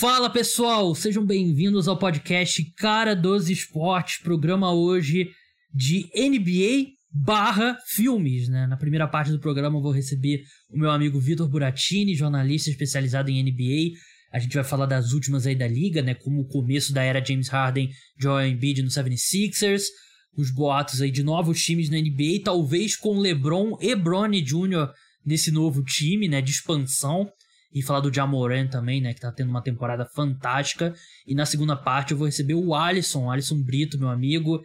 Fala pessoal, sejam bem-vindos ao podcast Cara dos Esportes, programa hoje de NBA barra filmes, né? Na primeira parte do programa eu vou receber o meu amigo Vitor Buratini, jornalista especializado em NBA. A gente vai falar das últimas aí da liga, né? Como o começo da era James Harden, Joel Embiid no 76ers, os boatos aí de novos times na NBA, talvez com LeBron e Bronny Jr. nesse novo time, né? De expansão e falar do Jamoran também, né, que tá tendo uma temporada fantástica. E na segunda parte eu vou receber o Alisson, Alisson Brito, meu amigo,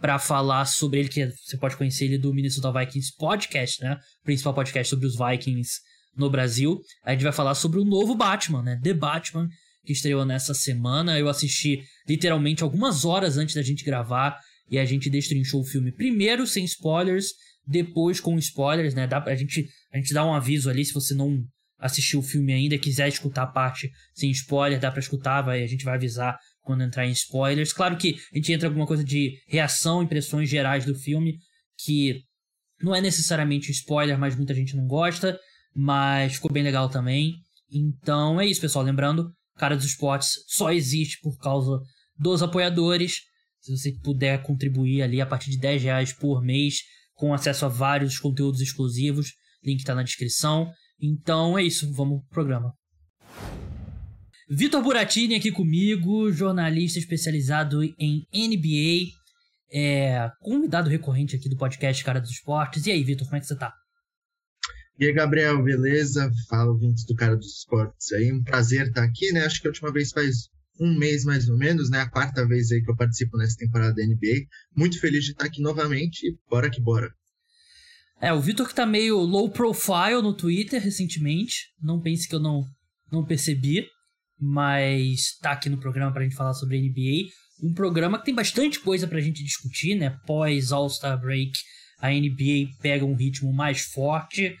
para falar sobre ele, que você pode conhecer ele do Minnesota Vikings Podcast, né, principal podcast sobre os Vikings no Brasil. A gente vai falar sobre o novo Batman, né, The Batman, que estreou nessa semana. Eu assisti literalmente algumas horas antes da gente gravar e a gente destrinchou o filme primeiro sem spoilers, depois com spoilers, né? Dá a gente a gente dá um aviso ali se você não assistiu o filme ainda, quiser escutar a parte sem spoiler, dá para escutar, vai, a gente vai avisar quando entrar em spoilers. Claro que a gente entra alguma coisa de reação, impressões gerais do filme, que não é necessariamente spoiler, mas muita gente não gosta, mas ficou bem legal também. Então é isso, pessoal. Lembrando, Cara dos Esportes só existe por causa dos apoiadores. Se você puder contribuir ali a partir de 10 reais por mês, com acesso a vários conteúdos exclusivos, link está na descrição. Então é isso, vamos pro programa. Vitor Buratini aqui comigo, jornalista especializado em NBA, é, convidado recorrente aqui do podcast Cara dos Esportes. E aí, Vitor, como é que você tá? E aí, Gabriel, beleza? Fala, ouvintes do Cara dos Esportes aí. Um prazer estar aqui, né? Acho que a última vez faz um mês mais ou menos, né? A quarta vez aí que eu participo nessa temporada da NBA. Muito feliz de estar aqui novamente e bora que bora. É, o Vitor que tá meio low profile no Twitter recentemente. Não pense que eu não, não percebi. Mas tá aqui no programa pra gente falar sobre NBA. Um programa que tem bastante coisa pra gente discutir, né? Pós All-Star Break, a NBA pega um ritmo mais forte.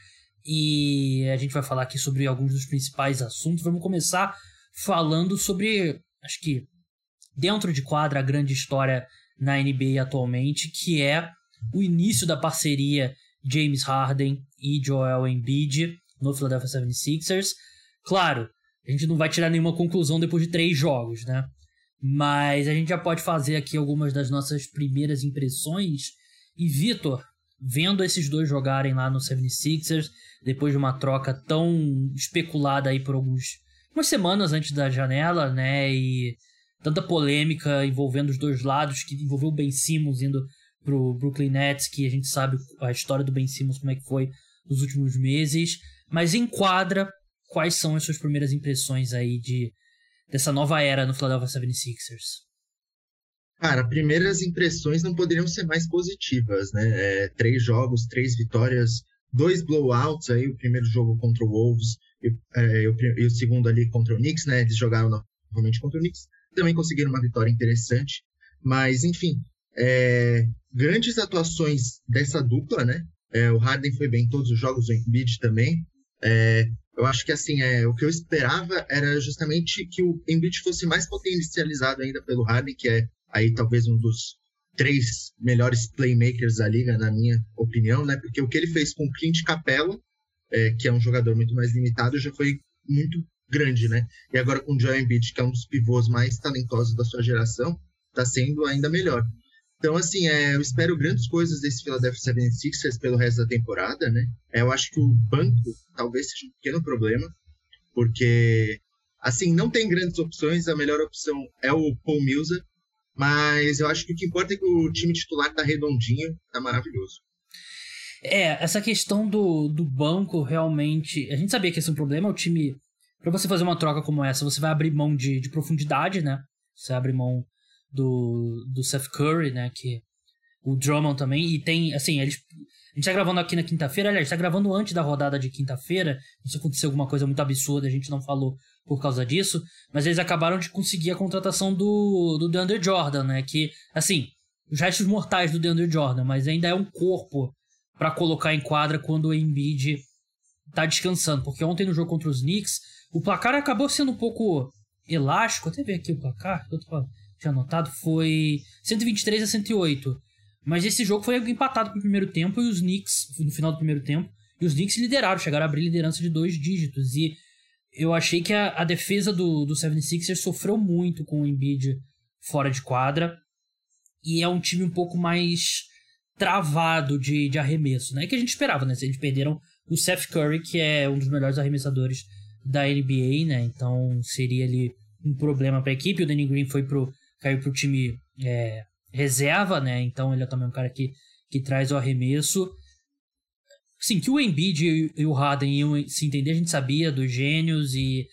E a gente vai falar aqui sobre alguns dos principais assuntos. Vamos começar falando sobre, acho que dentro de quadra, a grande história na NBA atualmente, que é o início da parceria James Harden e Joel Embiid no Philadelphia 76ers. Claro, a gente não vai tirar nenhuma conclusão depois de três jogos, né? Mas a gente já pode fazer aqui algumas das nossas primeiras impressões. E Vitor, vendo esses dois jogarem lá no 76ers, depois de uma troca tão especulada aí por alguns, algumas semanas antes da janela, né? E tanta polêmica envolvendo os dois lados, que envolveu o Ben Simmons indo pro Brooklyn Nets, que a gente sabe a história do Ben Simmons, como é que foi nos últimos meses, mas enquadra quais são as suas primeiras impressões aí de dessa nova era no Philadelphia 76ers. Cara, primeiras impressões não poderiam ser mais positivas, né? É, três jogos, três vitórias, dois blowouts aí, o primeiro jogo contra o Wolves e, é, e, o, segundo ali contra o Knicks, né? Eles jogaram novamente contra o Knicks, também conseguiram uma vitória interessante, mas enfim, é, grandes atuações dessa dupla, né? É, o Harden foi bem em todos os jogos, o Embiid também. É, eu acho que assim, é, o que eu esperava era justamente que o Embiid fosse mais potencializado ainda pelo Harden, que é aí talvez um dos três melhores playmakers da liga, na minha opinião, né? Porque o que ele fez com o Clint Capella, é, que é um jogador muito mais limitado, já foi muito grande, né? E agora com o Joel Embiid, que é um dos pivôs mais talentosos da sua geração, está sendo ainda melhor. Então, assim, é, eu espero grandes coisas desse Philadelphia 76ers pelo resto da temporada, né? É, eu acho que o banco talvez seja um pequeno problema, porque, assim, não tem grandes opções. A melhor opção é o Paul Millsap, mas eu acho que o que importa é que o time titular tá redondinho, tá maravilhoso. É, essa questão do, do banco realmente. A gente sabia que esse é um problema. O time. Pra você fazer uma troca como essa, você vai abrir mão de, de profundidade, né? Você abre mão do, do Seth Curry, né? Que o Drummond também. E tem, assim, eles. A gente tá gravando aqui na quinta-feira, aliás, tá gravando antes da rodada de quinta-feira. Se aconteceu alguma coisa muito absurda, a gente não falou por causa disso. Mas eles acabaram de conseguir a contratação do, do DeAndre Jordan, né? Que, assim, os restos mortais do DeAndre Jordan, mas ainda é um corpo para colocar em quadra quando o Embiid tá descansando. Porque ontem no jogo contra os Knicks, o placar acabou sendo um pouco elástico. Até ver aqui o placar, eu tô falando tinha anotado, foi 123 a 108. Mas esse jogo foi empatado pro primeiro tempo e os Knicks, no final do primeiro tempo, e os Knicks lideraram, chegaram a abrir liderança de dois dígitos. E eu achei que a, a defesa do, do 76ers sofreu muito com o Embiid fora de quadra. E é um time um pouco mais travado de, de arremesso, né? Que a gente esperava, né? Eles perderam o Seth Curry, que é um dos melhores arremessadores da NBA, né? Então seria ali um problema para a equipe. O Danny Green foi pro, caiu pro time é, reserva, né? Então ele é também um cara que, que traz o arremesso. Sim, que o Embiid e o Harden iam se entender, a gente sabia dos gênios e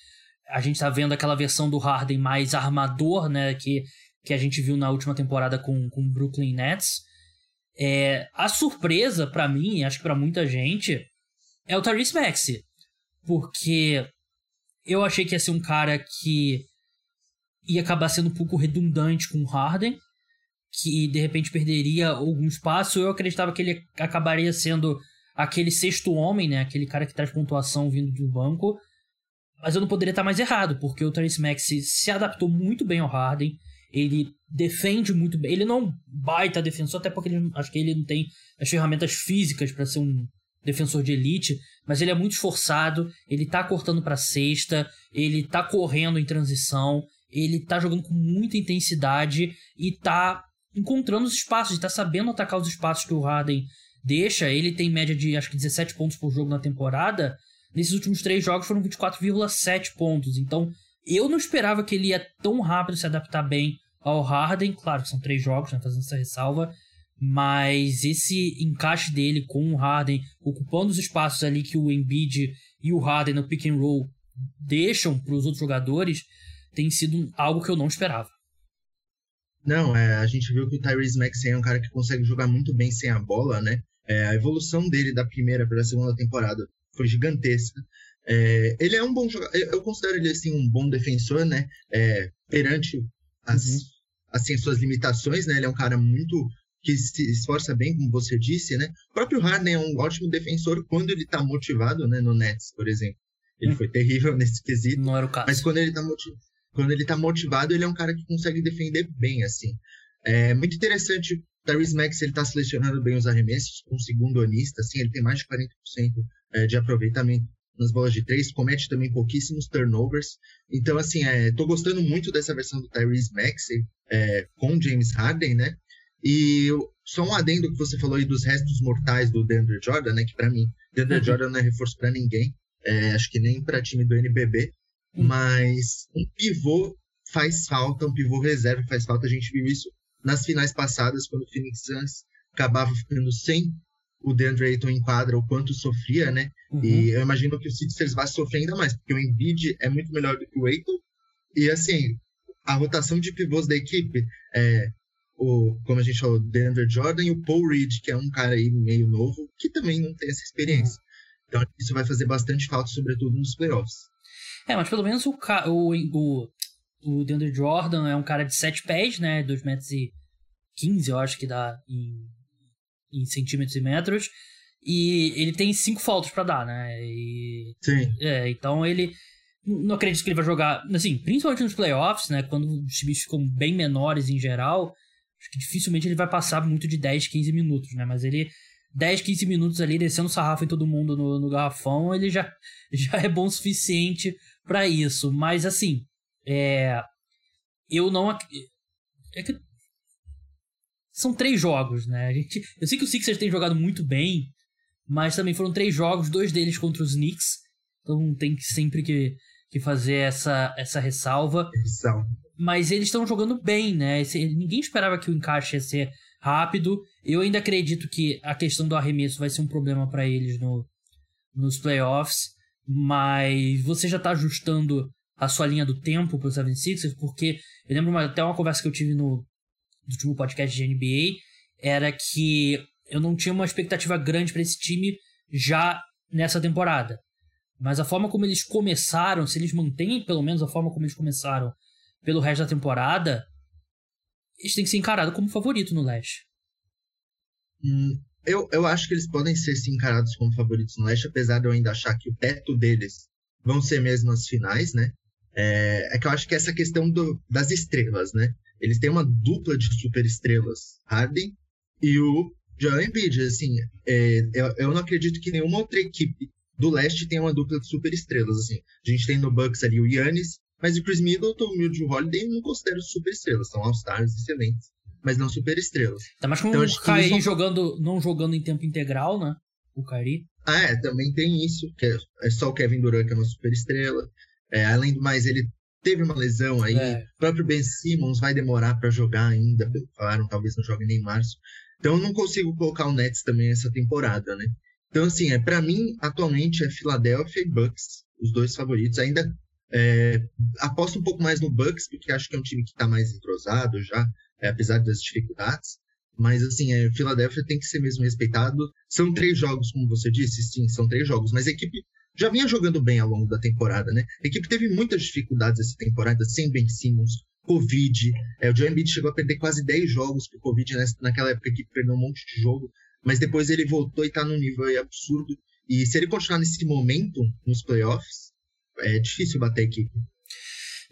a gente tá vendo aquela versão do Harden mais armador, né? Que, que a gente viu na última temporada com o Brooklyn Nets. É, a surpresa para mim, acho que para muita gente, é o Tyrese Maxey. Porque eu achei que ia ser um cara que ia acabar sendo um pouco redundante com o Harden, que de repente perderia algum espaço. Eu acreditava que ele acabaria sendo aquele sexto homem, né? Aquele cara que traz pontuação vindo do banco. Mas eu não poderia estar mais errado, porque o Tyrese Maxey se adaptou muito bem ao Harden. Ele defende muito bem. Ele não é um baita defensor, até porque ele, acho que ele não tem as ferramentas físicas para ser um defensor de elite, mas ele é muito esforçado, ele tá cortando para cesta, ele tá correndo em transição, ele tá jogando com muita intensidade e tá encontrando os espaços, tá sabendo atacar os espaços que o Harden deixa. Ele tem média de acho que 17 pontos por jogo na temporada. Nesses últimos três jogos foram 24,7 pontos. Então, eu não esperava que ele ia tão rápido se adaptar bem ao Harden. Claro que são três jogos, né? Fazendo essa ressalva. Mas esse encaixe dele com o Harden, ocupando os espaços ali que o Embiid e o Harden no pick and roll deixam para os outros jogadores, tem sido algo que eu não esperava. Não, é, a gente viu que o Tyrese Maxey é um cara que consegue jogar muito bem sem a bola, né? É, a evolução dele da primeira para a segunda temporada foi gigantesca. É, ele é um bom jogador, eu considero ele assim um bom defensor, né? É, perante as, uhum. assim, suas limitações, né? Ele é um cara muito que se esforça bem, como você disse, né? O próprio Harden é um ótimo defensor quando ele está motivado, né? No Nets, por exemplo. Ele hum. foi terrível nesse quesito. Não era o caso. Mas quando ele está motivado, quando ele tá motivado, ele é um cara que consegue defender bem, assim. É muito interessante. Tyrese Max ele tá selecionando bem os arremessos, com um segundo onista, assim, ele tem mais de 40% é, de aproveitamento nas bolas de três, comete também pouquíssimos turnovers. Então, assim, é, tô gostando muito dessa versão do Tyrese Maxey é, com James Harden, né? E só um adendo que você falou aí dos restos mortais do DeAndre Jordan, né? Que para mim, DeAndre uhum. Jordan não é reforço para ninguém. É, acho que nem para time do NBB. Mas um pivô faz falta, um pivô reserva faz falta. A gente viu isso nas finais passadas, quando o Phoenix Suns acabava ficando sem o DeAndre Ayton em quadra, o quanto sofria, né? Uhum. E eu imagino que o Sixers vai sofrer ainda mais, porque o Embiid é muito melhor do que o Ayton. E assim, a rotação de pivôs da equipe é o, como a gente falou, Denver Jordan e o Paul Reed, que é um cara aí meio novo, que também não tem essa experiência. Uhum. Então isso vai fazer bastante falta, sobretudo nos playoffs. É, mas pelo menos o, o, o, o DeAndre Jordan é um cara de 7 pés, né? 2 metros e 15, eu acho que dá em, em centímetros e metros. E ele tem cinco faltas para dar, né? E, Sim. É, então ele. Não acredito que ele vai jogar. Assim, principalmente nos playoffs, né? Quando os times ficam bem menores em geral acho que dificilmente ele vai passar muito de 10, 15 minutos, né? Mas ele 10, 15 minutos ali descendo sarrafo em todo mundo no, no garrafão, ele já, já é bom o suficiente para isso. Mas assim, é, eu não. É que, são três jogos, né? A gente, eu sei que o Sixers tem jogado muito bem, mas também foram três jogos, dois deles contra os Knicks. Então tem que sempre que, que fazer essa, essa ressalva. Mas eles estão jogando bem, né? Ninguém esperava que o encaixe ia ser rápido. Eu ainda acredito que a questão do arremesso vai ser um problema para eles no, nos playoffs, mas você já está ajustando a sua linha do tempo para os 76ers, porque eu lembro uma, até uma conversa que eu tive no, no último podcast de NBA, era que eu não tinha uma expectativa grande para esse time já nessa temporada. Mas a forma como eles começaram, se eles mantêm pelo menos a forma como eles começaram pelo resto da temporada, eles têm que ser encarados como favorito no leste. Hum, eu, eu acho que eles podem ser sim encarados como favoritos no leste, apesar de eu ainda achar que o teto deles vão ser mesmo as finais, né? É, é que eu acho que essa questão do, das estrelas, né? Eles têm uma dupla de super estrelas, Harden e o Joel Embiid. Assim, é, eu, eu não acredito que nenhuma outra equipe do leste tem uma dupla de super estrelas, assim. A gente tem no Bucks ali o Yannis, mas o Chris Middleton e o Drew Holiday não considero super estrelas, são all-stars excelentes, mas não super estrelas. Tá mais com então, o Kyrie são... jogando, não jogando em tempo integral, né? O Kyrie. Ah, é, também tem isso, que é, só o Kevin Durant que é uma super estrela. É, além do mais, ele teve uma lesão aí. É. O próprio Ben Simmons vai demorar para jogar ainda, falaram, talvez não jogue nem em março. Então eu não consigo colocar o Nets também essa temporada, né? Então, assim, é, para mim, atualmente é Philadelphia e Bucks, os dois favoritos. Ainda é, aposto um pouco mais no Bucks, porque acho que é um time que está mais entrosado já, é, apesar das dificuldades. Mas, assim, é, Philadelphia tem que ser mesmo respeitado. São três jogos, como você disse, sim, são três jogos. Mas a equipe já vinha jogando bem ao longo da temporada, né? A equipe teve muitas dificuldades essa temporada, sem Ben Simmons, Covid. É, o Joe Embiid chegou a perder quase 10 jogos por Covid nessa, naquela época que perdeu um monte de jogo mas depois ele voltou e tá num nível absurdo. E se ele continuar nesse momento nos playoffs, é difícil bater a equipe.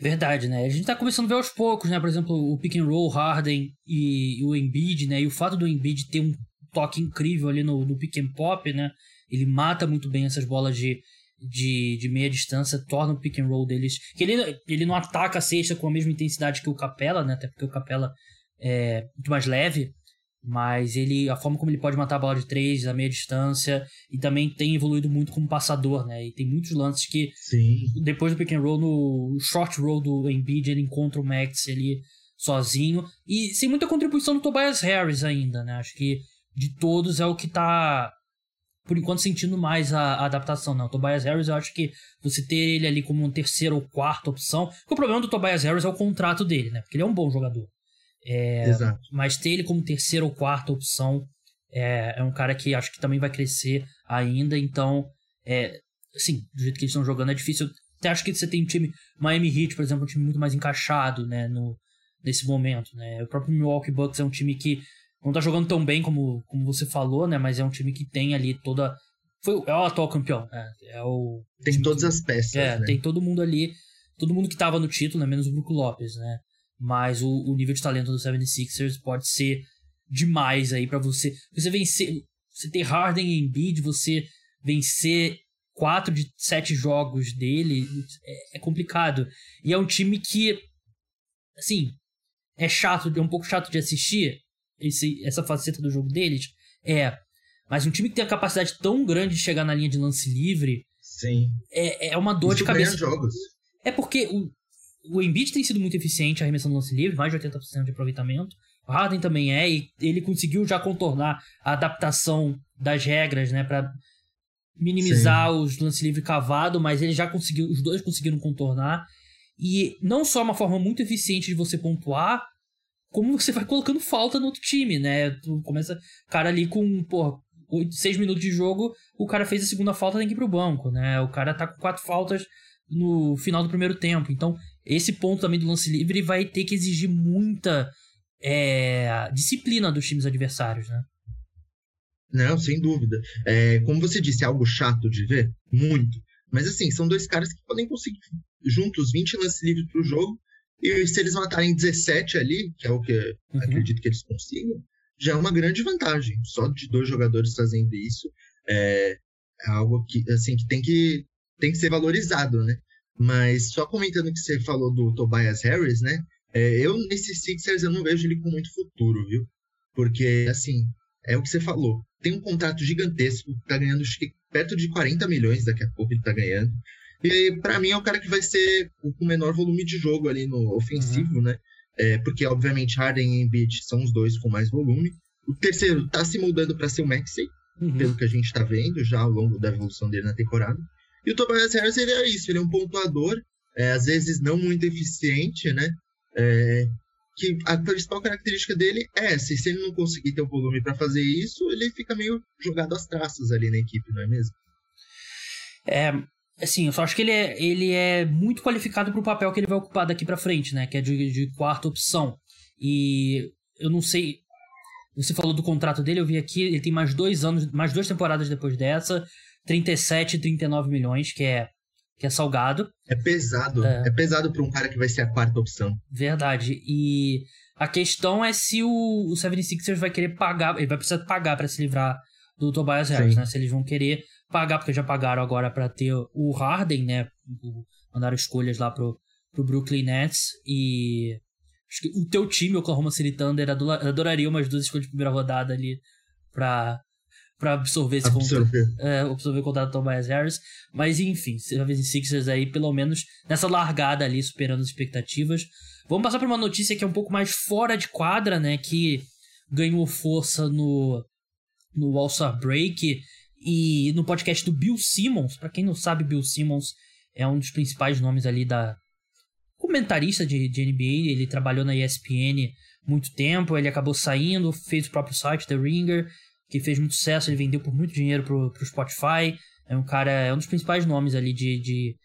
Verdade, né? A gente tá começando a ver aos poucos, né? Por exemplo, o pick and roll, Harden e, o Embiid, né? E o fato do Embiid ter um toque incrível ali no, no pick and pop, né? Ele mata muito bem essas bolas de, de, de meia distância, torna o pick and roll deles... Que ele, ele não ataca a cesta com a mesma intensidade que o Capela, né? Até porque o Capela é muito mais leve. Mas ele, a forma como ele pode matar a bola de três, a meia distância, e também tem evoluído muito como passador, né? E tem muitos lances que, Sim. depois do pick and roll, no short roll do Embiid, ele encontra o Max ali sozinho. E sem muita contribuição do Tobias Harris ainda, né? Acho que de todos é o que tá, por enquanto, sentindo mais a, a adaptação. Não, o Tobias Harris, eu acho que você ter ele ali como uma terceira ou quarta opção. Porque o problema do Tobias Harris é o contrato dele, né? Porque ele é um bom jogador. É, Exato. Mas ter ele como terceira ou quarta opção é, é, um cara que acho que também vai crescer ainda. Então, é, assim, do jeito que eles estão jogando é difícil. Até acho que você tem um time, Miami Heat, por exemplo, um time muito mais encaixado, né, no, nesse momento, né. O próprio Milwaukee Bucks é um time que não tá jogando tão bem como, como você falou, né, mas é um time que tem ali toda... Foi, é o atual campeão, né, é o... Tem todas que, as peças, É, né? tem todo mundo ali, todo mundo que tava no título, né, menos o Brook Lopes, né mas o, o nível de talento do 76ers pode ser demais aí para você. Você vencer, você ter Harden e Embiid, você vencer quatro de sete jogos dele é, é, complicado. E é um time que, assim, é chato, é um pouco chato de assistir esse, essa faceta do jogo deles. É, mas um time que tem a capacidade tão grande de chegar na linha de lance livre. Sim. É, é uma dor Isso de cabeça. Jogos. É porque o, o Embiid tem sido muito eficiente arremessando lance livre, mais de 80% de aproveitamento. O Harden também é, e ele conseguiu já contornar a adaptação das regras, né, para minimizar Sim. os lance livre cavado, mas ele já conseguiu, os dois conseguiram contornar. E não só uma forma muito eficiente de você pontuar, como você vai colocando falta no outro time, né? Tu começa, cara ali com, porra, 6 minutos de jogo, o cara fez a segunda falta, tem que ir pro banco, né? O cara tá com quatro faltas no final do primeiro tempo. Então, esse ponto também do lance livre vai ter que exigir muita é, disciplina dos times adversários, né? Não, sem dúvida. É, como você disse, é algo chato de ver? Muito. Mas assim, são dois caras que podem conseguir juntos 20 lances livres pro jogo. E se eles matarem 17 ali, que é o que uhum. acredito que eles consigam, já é uma grande vantagem. Só de dois jogadores fazendo isso é, é algo que, assim, que tem que tem que ser valorizado, né? Mas só comentando o que você falou do Tobias Harris, né? É, eu, nesse Sixers, eu não vejo ele com muito futuro, viu? Porque, assim, é o que você falou. Tem um contrato gigantesco, tá ganhando acho que perto de 40 milhões daqui a pouco ele tá ganhando. E para mim é o cara que vai ser com menor volume de jogo ali no ofensivo, uhum. né? É, porque, obviamente, Harden e Embiid são os dois com mais volume. O terceiro tá se mudando para ser o Maxey, uhum. pelo que a gente tá vendo já ao longo da evolução dele na temporada. E o Tobias Harris, ele é isso, ele é um pontuador, é, às vezes não muito eficiente, né? É, que a principal característica dele é essa, e se ele não conseguir ter o volume para fazer isso, ele fica meio jogado às traças ali na equipe, não é mesmo? É, assim, eu só acho que ele é, ele é muito qualificado para o papel que ele vai ocupar daqui para frente, né? Que é de, de quarta opção. E eu não sei. Você falou do contrato dele, eu vi aqui, ele tem mais dois anos, mais duas temporadas depois dessa. 37, 39 milhões, que é, que é salgado. É pesado. É, é pesado para um cara que vai ser a quarta opção. Verdade. E a questão é se o, o 76ers vai querer pagar, ele vai precisar pagar para se livrar do Tobias Harris, né? Se eles vão querer pagar, porque já pagaram agora para ter o Harden, né? Mandaram escolhas lá pro, pro Brooklyn Nets e acho que o teu time, o Oklahoma City Thunder, adoraria umas duas escolhas de primeira rodada ali pra, pra absorver esse absorver. contrato. É, absorver o contrato do Tobias Harris. Mas enfim, em Sixers aí, pelo menos nessa largada ali, superando as expectativas. Vamos passar para uma notícia que é um pouco mais fora de quadra, né? Que ganhou força no, no All-Star Break e no podcast do Bill Simmons. Para quem não sabe, Bill Simmons é um dos principais nomes ali da comentarista de, de NBA. Ele trabalhou na ESPN muito tempo, ele acabou saindo, fez o próprio site, The Ringer, que fez muito sucesso, ele vendeu por muito dinheiro pro, pro Spotify. É um cara, é um dos principais nomes ali de. de...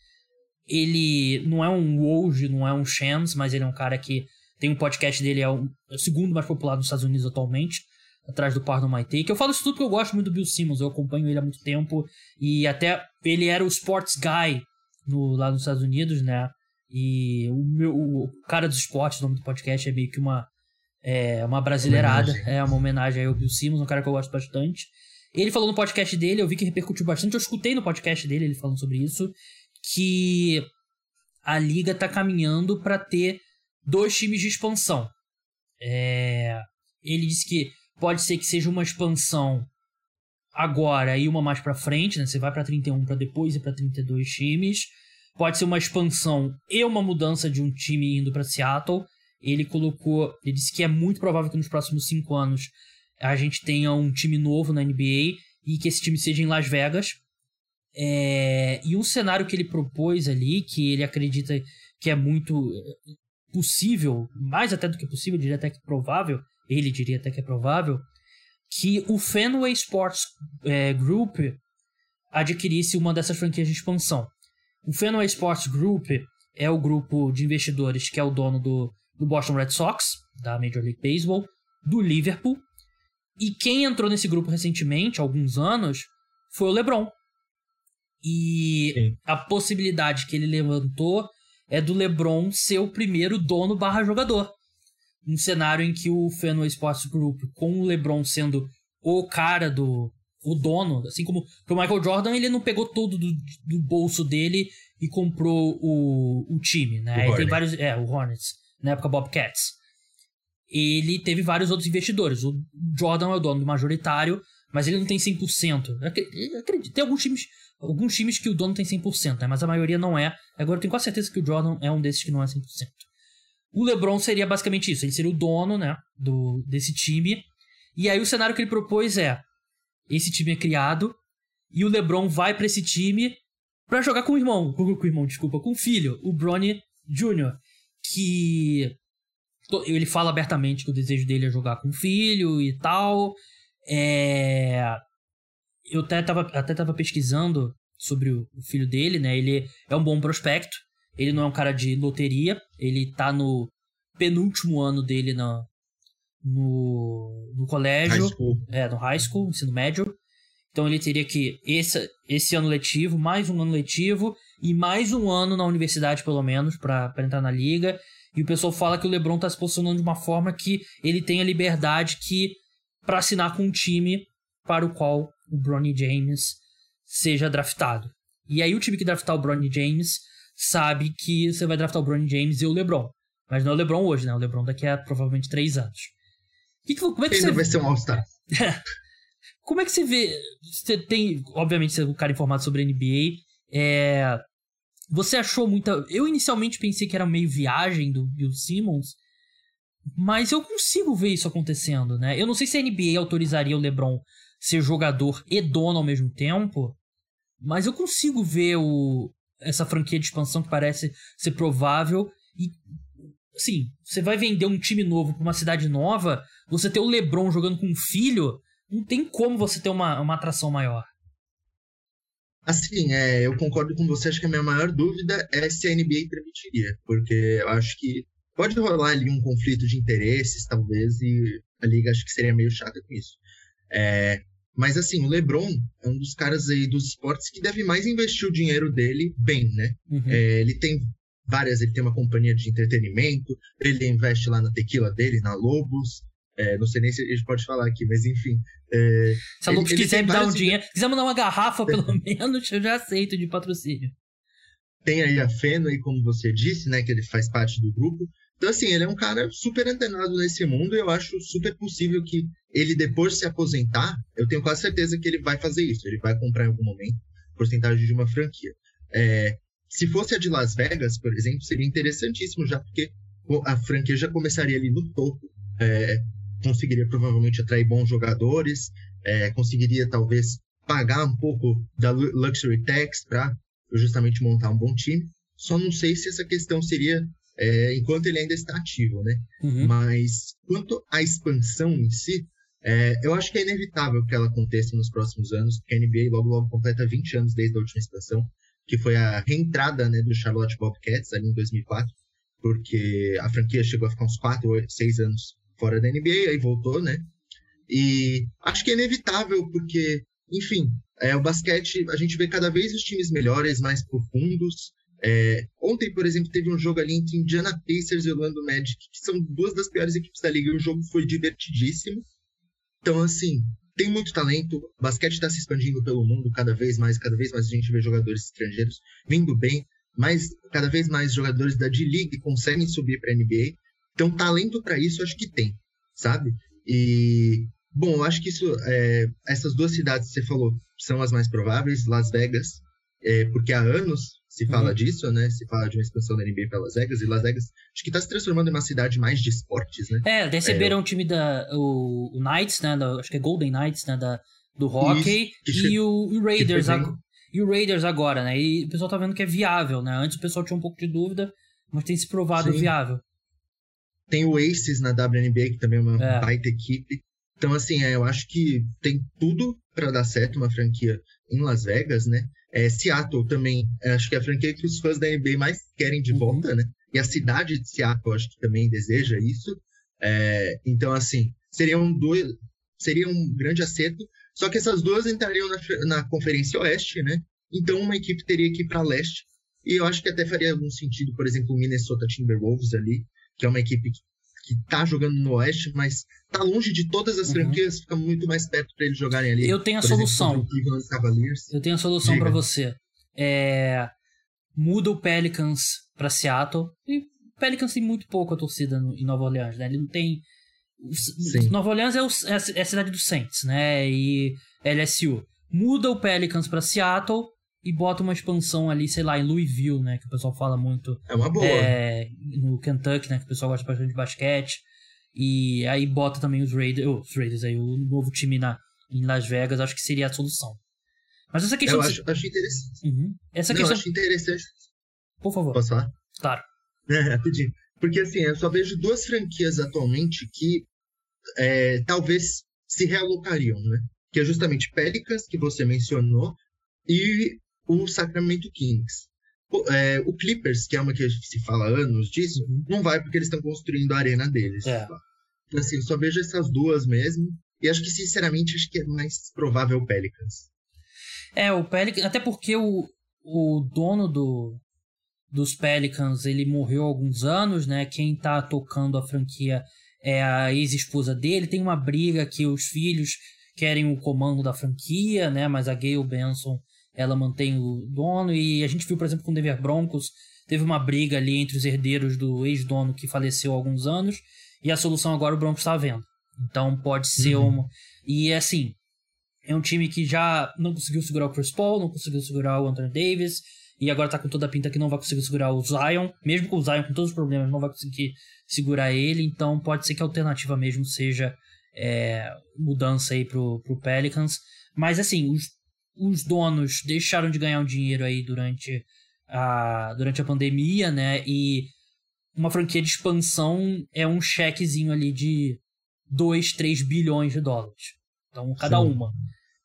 Ele não é um Woj, não é um Shams, mas ele é um cara que tem um podcast dele, é, é o segundo mais popular nos Estados Unidos atualmente, atrás do Pardon My Take. Eu falo isso tudo porque eu gosto muito do Bill Simmons, eu acompanho ele há muito tempo, e até ele era o sports guy no, lá nos Estados Unidos, né? E o, meu, o cara dos esportes, o nome do podcast, é meio que uma, é, uma brasileirada, homenagem. é uma homenagem ao Bill Simmons, um cara que eu gosto bastante. Ele falou no podcast dele, eu vi que repercutiu bastante, eu escutei no podcast dele ele falando sobre isso, que a liga tá caminhando para ter dois times de expansão. É... Ele disse que pode ser que seja uma expansão agora e uma mais para frente, né? Você vai para 31 para depois e para 32 times. Pode ser uma expansão e uma mudança de um time indo para Seattle. Ele colocou, ele disse que é muito provável que nos próximos cinco anos a gente tenha um time novo na NBA e que esse time seja em Las Vegas. É... E um cenário que ele propôs ali, que ele acredita que é muito possível, mais até do que possível, diria até que provável, ele diria até que é provável, que o Fenway Sports é, Group adquirisse uma dessas franquias de expansão. O Fenway Sports Group é o grupo de investidores que é o dono do, do Boston Red Sox, da Major League Baseball, do Liverpool, e quem entrou nesse grupo recentemente, há alguns anos, foi o LeBron. E Sim. a possibilidade que ele levantou é do LeBron ser o primeiro dono barra jogador. Um cenário em que o Fenway Sports Group, com o LeBron sendo o cara do o dono, assim como o Michael Jordan, ele não pegou todo do, do bolso dele e comprou o, o time, né? O tem vários, é, o Hornets, na época Bobcats. Ele teve vários outros investidores. O Jordan é o dono do majoritário, mas ele não tem 100%. Acredito, tem alguns times alguns times que o dono tem 100%, né? mas a maioria não é. Agora eu tenho quase certeza que o Jordan é um desses que não é 100%. O LeBron seria basicamente isso, ele seria o dono, né, do, desse time. E aí o cenário que ele propôs é: esse time é criado e o LeBron vai para esse time para jogar com o irmão, com, o irmão, desculpa, com o filho, o Bronny Jr., que ele fala abertamente que o desejo dele é jogar com o filho e tal. É eu até tava, até tava pesquisando sobre o, filho dele, né? Ele é um bom prospecto. Ele não é um cara de loteria. Ele tá no penúltimo ano dele na, no, no colégio. É, no high school, ensino médio. Então ele teria que, esse, esse ano letivo, mais um ano letivo e mais um ano na universidade, pelo menos, para entrar na liga. E o pessoal fala que o LeBron tá se posicionando de uma forma que ele tem a liberdade que para assinar com um time para o qual o Bronny James seja draftado. E aí o time que draftar o Bronny James sabe que você vai draftar o Bronny James e o LeBron. Mas não é o LeBron hoje, né? O LeBron daqui a provavelmente três anos. Que que, como é que Ele você... vai ser um All-Star. como é que você vê... Você tem... Obviamente, você é um cara informado sobre a NBA. É... Você achou muita... Eu inicialmente pensei que era meio viagem do Bill Simmons. Mas eu consigo ver isso acontecendo, né? Eu não sei se a NBA autorizaria o LeBron ser jogador e dono ao mesmo tempo, mas eu consigo ver o, essa franquia de expansão que parece ser provável e assim, você vai vender um time novo para uma cidade nova, você ter o LeBron jogando com um filho, não tem como você ter uma, uma atração maior. Assim, é, eu concordo com você, acho que a minha maior dúvida é se a NBA permitiria, porque eu acho que pode rolar ali um conflito de interesses, talvez, e a liga acho que seria meio chata com isso. É, mas assim, o LeBron é um dos caras aí dos esportes que deve mais investir o dinheiro dele bem, né? Uhum. É, ele tem várias, ele tem uma companhia de entretenimento, ele investe lá na tequila dele, na Lobos. É, não sei nem se a gente pode falar aqui, mas enfim. É, se a Lopes quiser me dar um dinheiro, quiser mandar uma garrafa, pelo menos, eu já aceito de patrocínio. Tem aí a Fenway, como você disse, né? Que ele faz parte do grupo. Então, assim, ele é um cara super antenado nesse mundo. E eu acho super possível que ele, depois de se aposentar, eu tenho quase certeza que ele vai fazer isso. Ele vai comprar em algum momento porcentagem de uma franquia. É, se fosse a de Las Vegas, por exemplo, seria interessantíssimo já, porque a franquia já começaria ali no topo. É, conseguiria provavelmente atrair bons jogadores, é, conseguiria talvez pagar um pouco da luxury tax para justamente montar um bom time. Só não sei se essa questão seria é, enquanto ele ainda está ativo, né? Uhum. Mas quanto à expansão em si, é, eu acho que é inevitável que ela aconteça nos próximos anos, porque a NBA logo logo completa 20 anos desde a última expansão, que foi a reentrada né, do Charlotte Bobcats ali em 2004 porque a franquia chegou a ficar uns 4, 6 anos fora da NBA, aí voltou, né? E acho que é inevitável, porque, enfim, é, o basquete, a gente vê cada vez os times melhores, mais profundos. É, ontem, por exemplo, teve um jogo ali entre Indiana Pacers e Orlando Magic, que são duas das piores equipes da liga, e o jogo foi divertidíssimo. Então, assim, tem muito talento, o basquete está se expandindo pelo mundo cada vez mais, cada vez mais a gente vê jogadores estrangeiros vindo bem mais, cada vez mais jogadores da D-League conseguem subir para a NBA. Então, talento para isso, acho que tem, sabe? E, bom, eu acho que isso, é, essas duas cidades que você falou são as mais prováveis. Las Vegas, é, porque há anos se fala uhum. disso, né? Se fala de uma expansão da NBA para Las Vegas. E Las Vegas, acho que está se transformando em uma cidade mais de esportes, né? É, receberam é, o time da. O, o Knights, né? Da, acho que é Golden Knights, né? Da, do hockey. Isso, e, o, o Raiders. E o Raiders agora, né? E o pessoal tá vendo que é viável, né? Antes o pessoal tinha um pouco de dúvida, mas tem se provado Sim. viável. Tem o Aces na WNBA, que também é uma é. baita equipe. Então, assim, é, eu acho que tem tudo para dar certo uma franquia em Las Vegas, né? É, Seattle também, é, acho que é a franquia que os fãs da NBA mais querem de uhum. volta, né? E a cidade de Seattle, acho que também deseja isso. É, então, assim, seria um, dois, seria um grande acerto. Só que essas duas entrariam na, na Conferência Oeste, né? Então uma equipe teria que ir para leste. E eu acho que até faria algum sentido, por exemplo, o Minnesota Timberwolves ali, que é uma equipe que, que tá jogando no Oeste, mas tá longe de todas as uhum. franquias, fica muito mais perto para eles jogarem ali. Eu tenho a solução. Exemplo, eu tenho a solução para você. É... Muda o Pelicans para Seattle. E o Pelicans tem muito pouco a torcida no, em Nova Orleans, né? Ele não tem Sim. Nova Orleans é, o, é, a, é, a, cidade do Saints, né? E LSU. Muda o Pelicans para Seattle e bota uma expansão ali, sei lá, em Louisville, né? Que o pessoal fala muito. É uma boa. É, no Kentucky, né? Que o pessoal gosta bastante de basquete. E aí bota também os Raiders, oh, os Raiders aí, o novo time na, em Las Vegas, acho que seria a solução. Mas essa questão. Eu acho, acho interessante. Uhum. Essa Não, questão. Eu acho interessante. Por favor. Posso falar? Claro. É, rapidinho. Porque assim, eu só vejo duas franquias atualmente que é, talvez se realocariam, né? Que é justamente Pelicans, que você mencionou, e o Sacramento Kings. O, é, o Clippers, que é uma que se fala anos disso, uhum. não vai porque eles estão construindo a arena deles. É. Então, assim, eu só vejo essas duas mesmo. E acho que, sinceramente, acho que é mais provável o Pelicans. É, o Pelicans. Até porque o, o dono do, dos Pelicans, ele morreu há alguns anos, né? Quem tá tocando a franquia é a ex-esposa dele. Tem uma briga que os filhos querem o comando da franquia, né? Mas a Gayle Benson, ela mantém o dono. E a gente viu, por exemplo, com o Denver Broncos, teve uma briga ali entre os herdeiros do ex-dono que faleceu há alguns anos. E a solução agora o Broncos está vendo. Então pode ser uhum. uma... E assim, é um time que já não conseguiu segurar o Chris Paul, não conseguiu segurar o Anthony Davis, e agora tá com toda a pinta que não vai conseguir segurar o Zion, mesmo com o Zion com todos os problemas, não vai conseguir segurar ele, então pode ser que a alternativa mesmo seja é, mudança aí pro, pro Pelicans. Mas assim, os, os donos deixaram de ganhar um dinheiro aí durante a, durante a pandemia, né? E uma franquia de expansão é um chequezinho ali de 2, 3 bilhões de dólares. Então, cada Sim. uma.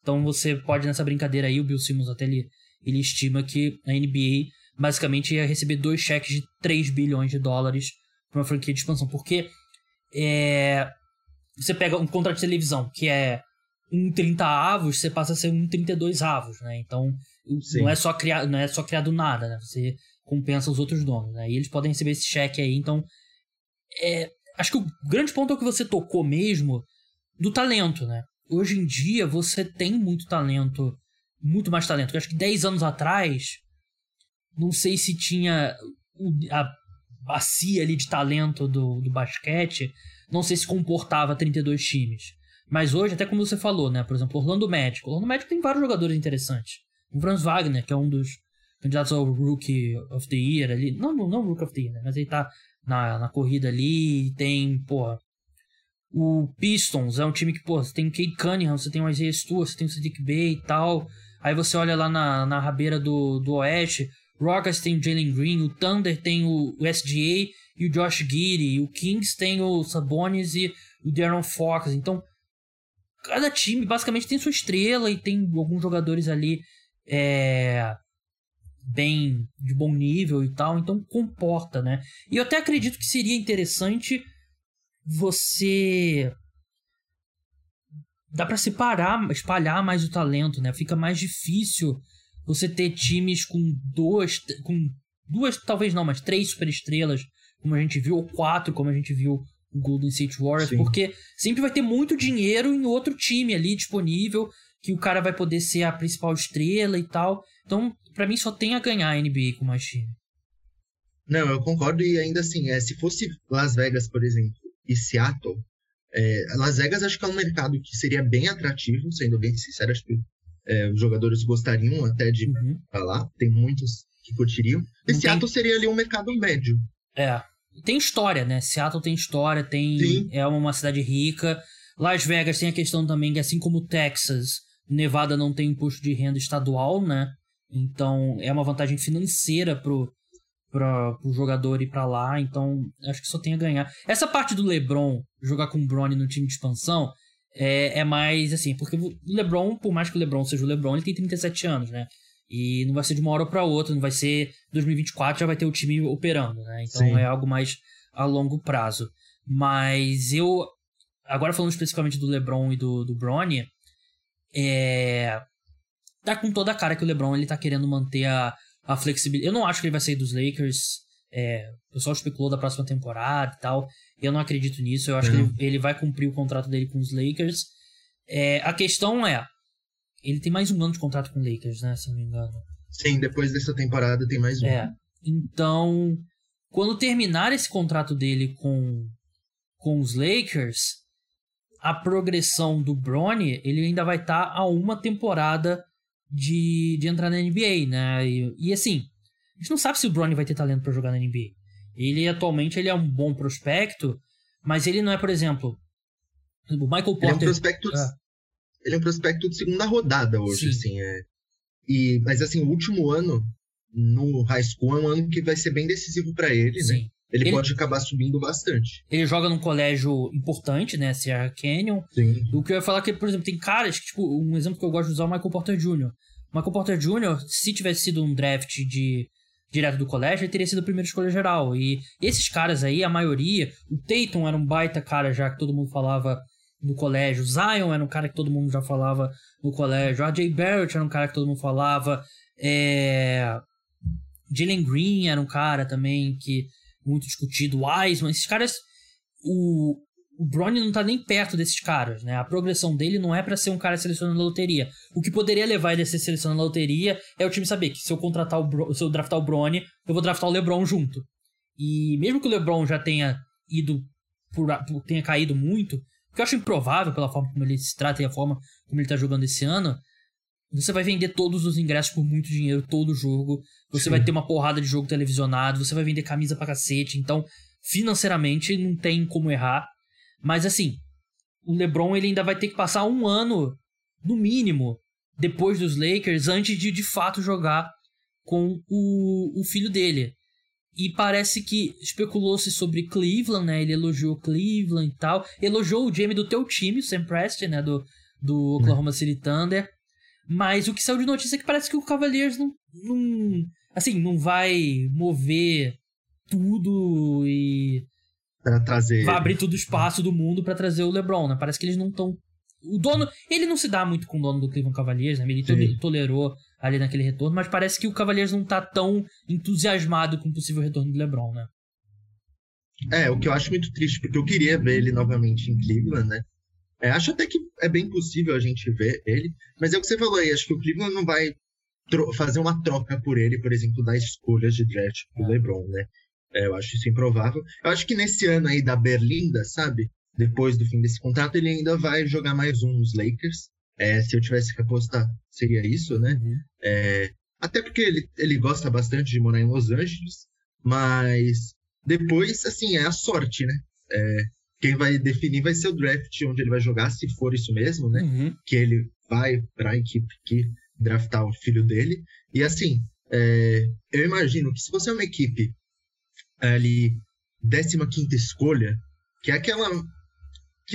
Então você pode nessa brincadeira aí, o Bill Simmons até ele ele estima que a NBA basicamente ia receber dois cheques de 3 bilhões de dólares para uma franquia de expansão. Porque é, você pega um contrato de televisão que é um 30 avos, você passa a ser um 32 avos, né? Então não é só criar, não é só criado nada, né? Você compensa os outros donos, né? E eles podem receber esse cheque aí, então é, acho que o grande ponto é o que você tocou mesmo do talento, né? Hoje em dia você tem muito talento, muito mais talento. Eu acho que 10 anos atrás, não sei se tinha a bacia ali de talento do, do basquete, não sei se comportava 32 times. Mas hoje, até como você falou, né? Por exemplo, Orlando Magic. Orlando Magic tem vários jogadores interessantes. O Franz Wagner, que é um dos candidatos ao Rookie of the Year ali. Não, não, não Rookie of the Year, né? Mas ele tá na, na corrida ali. Tem, porra. O Pistons é um time que, pô, você tem Cade Cunningham, você tem o Isaiah Stewart, você tem o Sadiq Bey e tal. Aí você olha lá na, na rabeira do, do Oeste, Rockets tem o Jalen Green, o Thunder tem o, o SGA e o Josh Giddy, o Kings tem o Sabonis e o Darren Fox. Então, cada time basicamente tem sua estrela e tem alguns jogadores ali é, bem de bom nível e tal, então comporta, né? E eu até acredito que seria interessante você dá para separar, espalhar mais o talento, né? Fica mais difícil você ter times com duas, com duas, talvez não, mas três superestrelas, como a gente viu, ou quatro, como a gente viu Golden State Warriors, Sim. porque sempre vai ter muito dinheiro em outro time ali disponível, que o cara vai poder ser a principal estrela e tal. Então, para mim, só tem a ganhar a NBA com mais time. Não, eu concordo, e ainda assim, é, se fosse Las Vegas, por exemplo, e Seattle, é, Las Vegas acho que é um mercado que seria bem atrativo, sendo bem sincero, acho que é, os jogadores gostariam até de uhum. lá, tem muitos que curtiriam. E Não Seattle tem... seria ali um mercado médio. É, tem história, né? Seattle tem história, tem Sim. é uma cidade rica. Las Vegas tem a questão também que, assim como Texas, Nevada não tem imposto de renda estadual, né? Então é uma vantagem financeira pro, para o jogador ir para lá, então acho que só tem a ganhar. Essa parte do LeBron jogar com o Bronny no time de expansão é, é mais assim, porque o LeBron, por mais que o LeBron seja o LeBron, ele tem 37 anos, né? E não vai ser de uma hora para outra, não vai ser 2024 já vai ter o time operando, né? Então Sim. é algo mais a longo prazo. Mas eu agora falando especificamente do LeBron e do do Bronny, é tá com toda a cara que o LeBron ele tá querendo manter a a flexibilidade. Eu não acho que ele vai sair dos Lakers. É, o pessoal especulou da próxima temporada e tal. Eu não acredito nisso. Eu acho uhum. que ele, ele, vai cumprir o contrato dele com os Lakers. É, a questão é. Ele tem mais um ano de contrato com os Lakers, né? Se não me engano. Sim, depois dessa temporada tem mais um. É. Então, quando terminar esse contrato dele com, com os Lakers, a progressão do Bronny, ele ainda vai estar tá a uma temporada de, de entrar na NBA, né? E, e, assim, a gente não sabe se o Bronny vai ter talento para jogar na NBA. Ele atualmente ele é um bom prospecto, mas ele não é, por exemplo, o Michael Porter. Ele é um prospecto, ah. Ele é um prospecto de segunda rodada hoje, Sim. assim, é. E, mas assim, o último ano no high school é um ano que vai ser bem decisivo para ele, né? Sim. né? Ele, ele, pode acabar subindo bastante. Ele joga num colégio importante, né? Sierra Canyon. Sim. O que eu ia falar é que, por exemplo, tem caras que, tipo, um exemplo que eu gosto de usar é o Michael Porter Jr. O Michael Porter Jr., se tivesse sido um draft de direto do colégio, ele teria sido a primeira escolha geral. E esses caras aí, a maioria, o Tatum era um baita cara já que todo mundo falava no colégio. Zion era um cara que todo mundo já falava no colégio. O R.J. Barrett era um cara que todo mundo falava. É... Jalen Green era um cara também que muito discutido, Wiseman, esses caras, o, o Bronny não tá nem perto desses caras, né? A progressão dele não é para ser um cara selecionado na loteria. O que poderia levar ele a ser selecionado na loteria é o time saber que se eu contratar o Bro, se eu draftar o Bronny, eu vou draftar o LeBron junto. E mesmo que o LeBron já tenha ido por tenha caído muito, que eu acho improvável pela forma como ele se trata e a forma como ele tá jogando esse ano, você vai vender todos os ingressos por muito dinheiro, todo jogo. Você Sim. vai ter uma porrada de jogo televisionado, você vai vender camisa pra cacete. Então, financeiramente, não tem como errar. Mas assim, o LeBron ele ainda vai ter que passar um ano, no mínimo, depois dos Lakers, antes de de fato jogar com o, o filho dele. E parece que especulou-se sobre Cleveland, né? Ele elogiou Cleveland e tal. Elogiou o Jamie do teu time, o Sam Preston, né? Do, do Oklahoma City Thunder. Mas o que saiu de notícia é que parece que o Cavaliers não, não assim, não vai mover tudo e para trazer vai abrir todo o espaço do mundo para trazer o LeBron, né? Parece que eles não estão o dono, ele não se dá muito com o dono do Cleveland Cavaliers, né? Ele Sim. tolerou ali naquele retorno, mas parece que o Cavaliers não tá tão entusiasmado com o possível retorno do LeBron, né? É, o que eu acho muito triste, porque eu queria ver ele novamente em Cleveland, né? É, acho até que é bem possível a gente ver ele, mas é o que você falou aí, acho que o Cleveland não vai fazer uma troca por ele, por exemplo, das escolhas de draft pro LeBron, né? É, eu acho isso improvável. Eu acho que nesse ano aí da Berlinda, sabe? Depois do fim desse contrato, ele ainda vai jogar mais um nos Lakers. É, se eu tivesse que apostar, seria isso, né? Uhum. É, até porque ele, ele gosta bastante de morar em Los Angeles, mas depois, assim, é a sorte, né? É, quem vai definir vai ser o draft onde ele vai jogar, se for isso mesmo, né? Uhum. Que ele vai para a equipe que draftar o filho dele. E assim, é, eu imagino que se você é uma equipe ali, 15 escolha, que é aquela.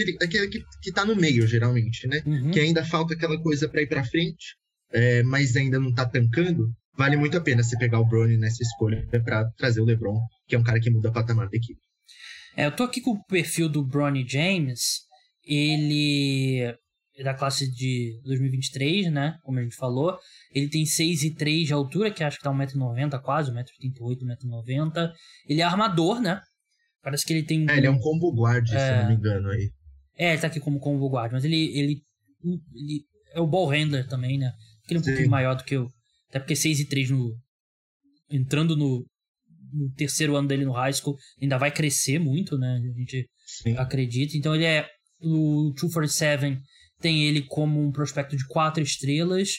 Que, aquela que, que tá no meio, geralmente, né? Uhum. Que ainda falta aquela coisa para ir para frente, é, mas ainda não tá tancando. Vale muito a pena você pegar o Brony nessa escolha para trazer o LeBron, que é um cara que muda o patamar da equipe. É, eu tô aqui com o perfil do Bronny James. Ele é da classe de 2023, né? Como a gente falou. Ele tem 6 e 3 de altura, que acho que tá 1,90m quase, 1,88m, 1,90m. Ele é armador, né? Parece que ele tem. É, ele é um combo guard, é... se eu não me engano aí. É, ele tá aqui como combo guard, mas ele, ele, ele é o ball handler também, né? Ele é um Sim. pouquinho maior do que eu. Até porque 6 e 3 no. Entrando no, no terceiro ano dele no high school, ainda vai crescer muito, né? A gente Sim. acredita. Então ele é. O 247 tem ele como um prospecto de quatro estrelas,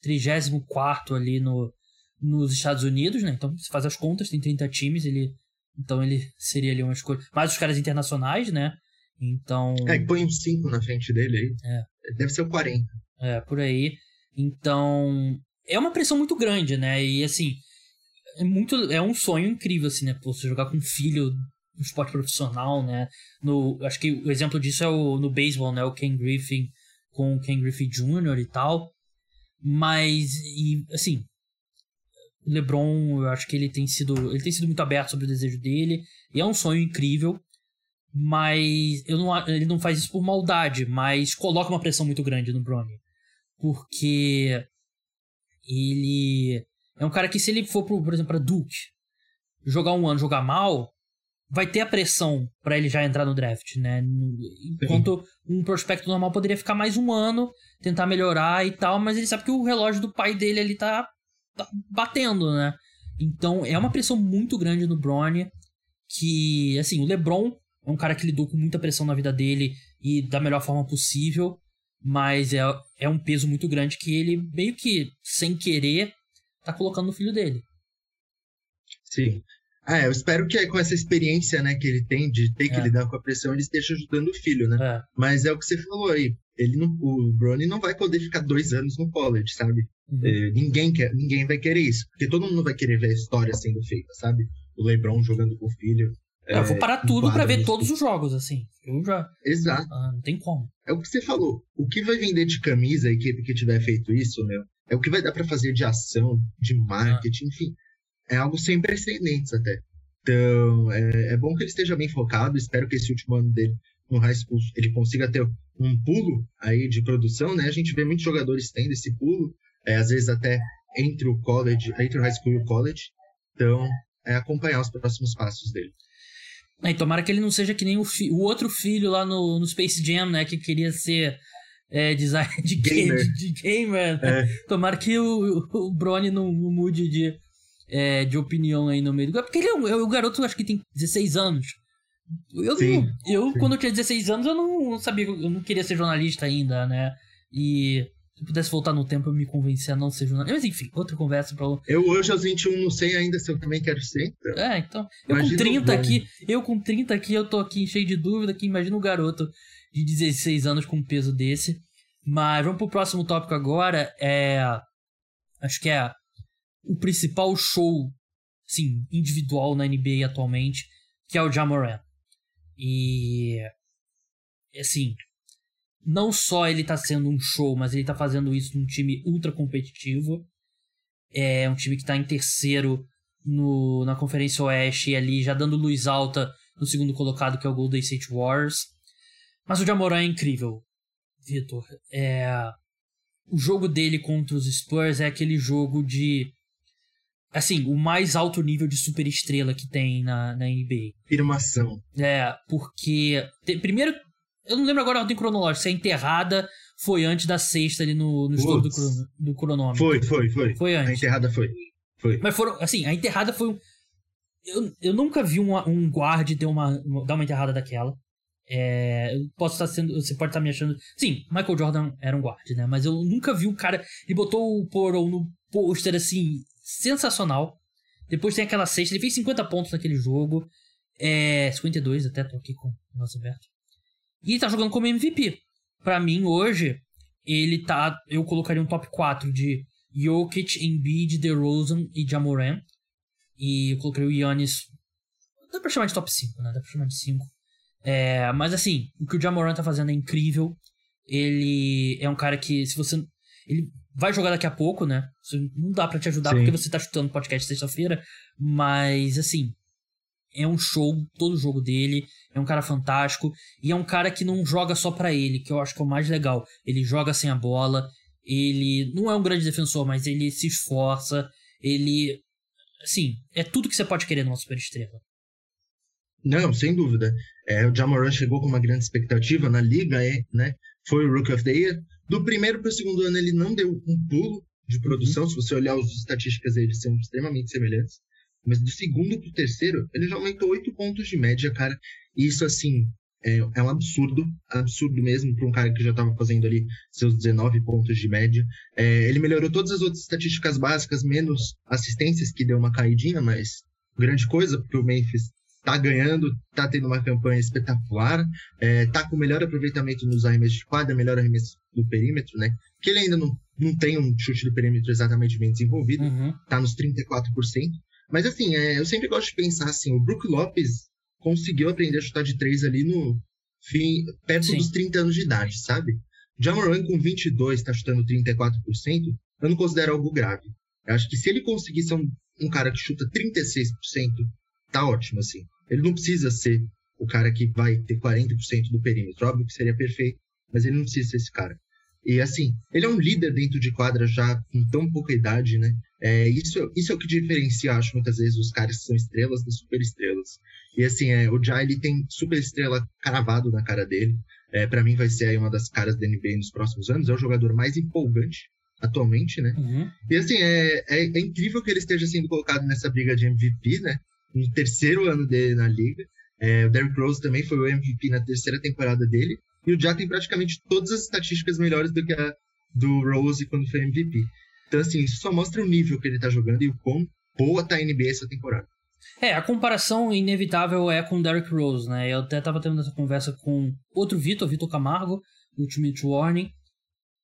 34 ali no, nos Estados Unidos, né? Então, se faz as contas, tem 30 times, ele. Então ele seria ali uma escolha. Mais os caras internacionais, né? Então. É, põe uns 5 na frente dele aí. É. Deve ser o 40. É, por aí. Então. É uma pressão muito grande, né? E assim. É muito. É um sonho incrível, assim, né? Você jogar com um filho no esporte profissional, né? No, acho que o exemplo disso é o, no beisebol, né? O Ken Griffin com o Ken Griffey Jr. e tal. Mas, e, assim, o LeBron, eu acho que ele tem sido, ele tem sido muito aberto sobre o desejo dele, e é um sonho incrível, mas não, ele não faz isso por maldade, mas coloca uma pressão muito grande no Bronny. Porque ele é um cara que se ele for, pro, por exemplo, para Duke, jogar um ano, jogar mal, vai ter a pressão para ele já entrar no draft, né? Enquanto um prospecto normal poderia ficar mais um ano, tentar melhorar e tal, mas ele sabe que o relógio do pai dele ali tá, tá batendo, né? Então é uma pressão muito grande no Bronny, que, assim, o LeBron é um cara que lidou com muita pressão na vida dele e da melhor forma possível, mas é, é um peso muito grande que ele meio que, sem querer, tá colocando no filho dele. Sim. É, eu espero que com essa experiência, né, que ele tem de ter que é. lidar com a pressão, ele esteja ajudando o filho, né? É. Mas é o que você falou aí. Ele não, o Brony não vai poder ficar dois anos no college, sabe? Uhum. É, ninguém, quer, ninguém vai querer isso. Porque todo mundo vai querer ver a história sendo feita, sabe? O LeBron jogando com o filho. É, eu vou parar tudo para ver todos os jogos, assim. Eu já. Exato. Ah, não tem como. É o que você falou. O que vai vender de camisa, a equipe que tiver feito isso, meu, é o que vai dar para fazer de ação, de marketing, ah. enfim. É algo sem precedentes até. Então, é, é, bom que ele esteja bem focado. Espero que esse último ano dele no high school ele consiga ter um pulo aí de produção, né? A gente vê muitos jogadores tendo esse pulo, é, às vezes até entre o college, entre o high school e o college. Então, é acompanhar os próximos passos dele. É, tomara que ele não seja que nem o, o outro filho lá no, no, Space Jam, né? Que queria ser é, designer de gamer. De, de gamer né? é. Tomara que o, o Brony não, não mude de, é, de opinião aí no meio do. Porque ele é, um, é o garoto, acho que tem 16 anos. Eu, sim, eu sim. quando eu tinha 16 anos, eu não sabia, eu não queria ser jornalista ainda, né? E se eu pudesse voltar no tempo, eu me convencer a não ser jornalista. Mas enfim, outra conversa pra. Eu hoje aos 21 não sei ainda se eu também quero ser. Então. É, então. Eu imagina com 30 aqui, eu com 30 aqui, eu tô aqui cheio de dúvida que imagina o garoto de 16 anos com um peso desse. Mas vamos pro próximo tópico agora. É. Acho que é o principal show, sim, individual na NBA atualmente, que é o Jamoran. E assim, não só ele tá sendo um show, mas ele tá fazendo isso num time ultra competitivo. É um time que tá em terceiro no, na Conferência Oeste e ali já dando luz alta no segundo colocado, que é o Golden State Warriors. Mas o Jamoran é incrível, Vitor. É, o jogo dele contra os Spurs é aquele jogo de assim, o mais alto nível de superestrela que tem na, na NBA. Afirmação. É, porque. Te, primeiro, eu não lembro agora a ordem cronológica, se a enterrada foi antes da sexta ali no, no estudo do, crono, do cronômetro. Foi, foi, foi. Foi antes. A enterrada foi. Foi. Mas foram, assim, a enterrada foi um. Eu, eu nunca vi um, um guard ter uma, uma, dar uma enterrada daquela. É, eu posso estar sendo. Você pode estar me achando. Sim, Michael Jordan era um guard, né? Mas eu nunca vi um cara. Ele botou o Portal no pôster assim, sensacional. Depois tem aquela sexta. Ele fez 50 pontos naquele jogo. É, 52 até, tô aqui com o nosso aberto. E ele tá jogando como MVP. Para mim, hoje, ele tá. Eu colocaria um top 4 de Jokic, Embiid, DeRozan e Jamoran. E eu colocaria o Yannis. Dá pra chamar de top 5, né? Dá pra chamar de 5. É, mas assim, o que o Jamoran tá fazendo é incrível. Ele é um cara que, se você. Ele vai jogar daqui a pouco, né? Não dá para te ajudar Sim. porque você tá chutando podcast sexta-feira. Mas, assim, é um show, todo o jogo dele. É um cara fantástico. E é um cara que não joga só para ele, que eu acho que é o mais legal. Ele joga sem a bola. Ele não é um grande defensor, mas ele se esforça. Ele. Assim, é tudo que você pode querer numa superestrela. Não, sem dúvida. É, o Jamoran chegou com uma grande expectativa na liga, é, né? Foi o Rookie of the Year. Do primeiro para o segundo ano, ele não deu um pulo de produção. Uhum. Se você olhar as estatísticas, eles são extremamente semelhantes. Mas do segundo para o terceiro, ele já aumentou oito pontos de média, cara. E isso, assim, é, é um absurdo, absurdo mesmo para um cara que já estava fazendo ali seus 19 pontos de média. É, ele melhorou todas as outras estatísticas básicas, menos assistências, que deu uma caidinha, mas grande coisa, porque o Memphis tá ganhando, tá tendo uma campanha espetacular, é, tá com melhor aproveitamento nos arremessos de quadra, melhor arremesso do perímetro, né? Que ele ainda não, não tem um chute de perímetro exatamente bem desenvolvido, uhum. tá nos 34%. Mas assim, é, eu sempre gosto de pensar assim, o Brook Lopes conseguiu aprender a chutar de três ali no fim, perto Sim. dos 30 anos de idade, sabe? Jamoran com 22 está chutando 34%, eu não considero algo grave. Eu acho que se ele conseguir ser um, um cara que chuta 36%, tá ótimo, assim. Ele não precisa ser o cara que vai ter 40% do perímetro. Óbvio que seria perfeito, mas ele não precisa ser esse cara. E assim, ele é um líder dentro de quadra já com tão pouca idade, né? É, isso, isso é o que diferencia, acho, muitas vezes, os caras que são estrelas das superestrelas. E assim, é, o Jai, ele tem superestrela cravado na cara dele. É, para mim vai ser aí uma das caras da NBA nos próximos anos. É o jogador mais empolgante atualmente, né? Uhum. E assim, é, é, é, incrível que ele esteja sendo colocado nessa briga de MVP, né? No terceiro ano dele na liga. É, o Derrick Rose também foi o MVP na terceira temporada dele. E o Jai tem praticamente todas as estatísticas melhores do que a do Rose quando foi MVP. Então, assim, isso só mostra o nível que ele tá jogando e o quão boa tá a NBA essa temporada. É, a comparação inevitável é com o Derrick Rose, né? Eu até tava tendo essa conversa com outro Vitor, Vitor Camargo, Ultimate Warning.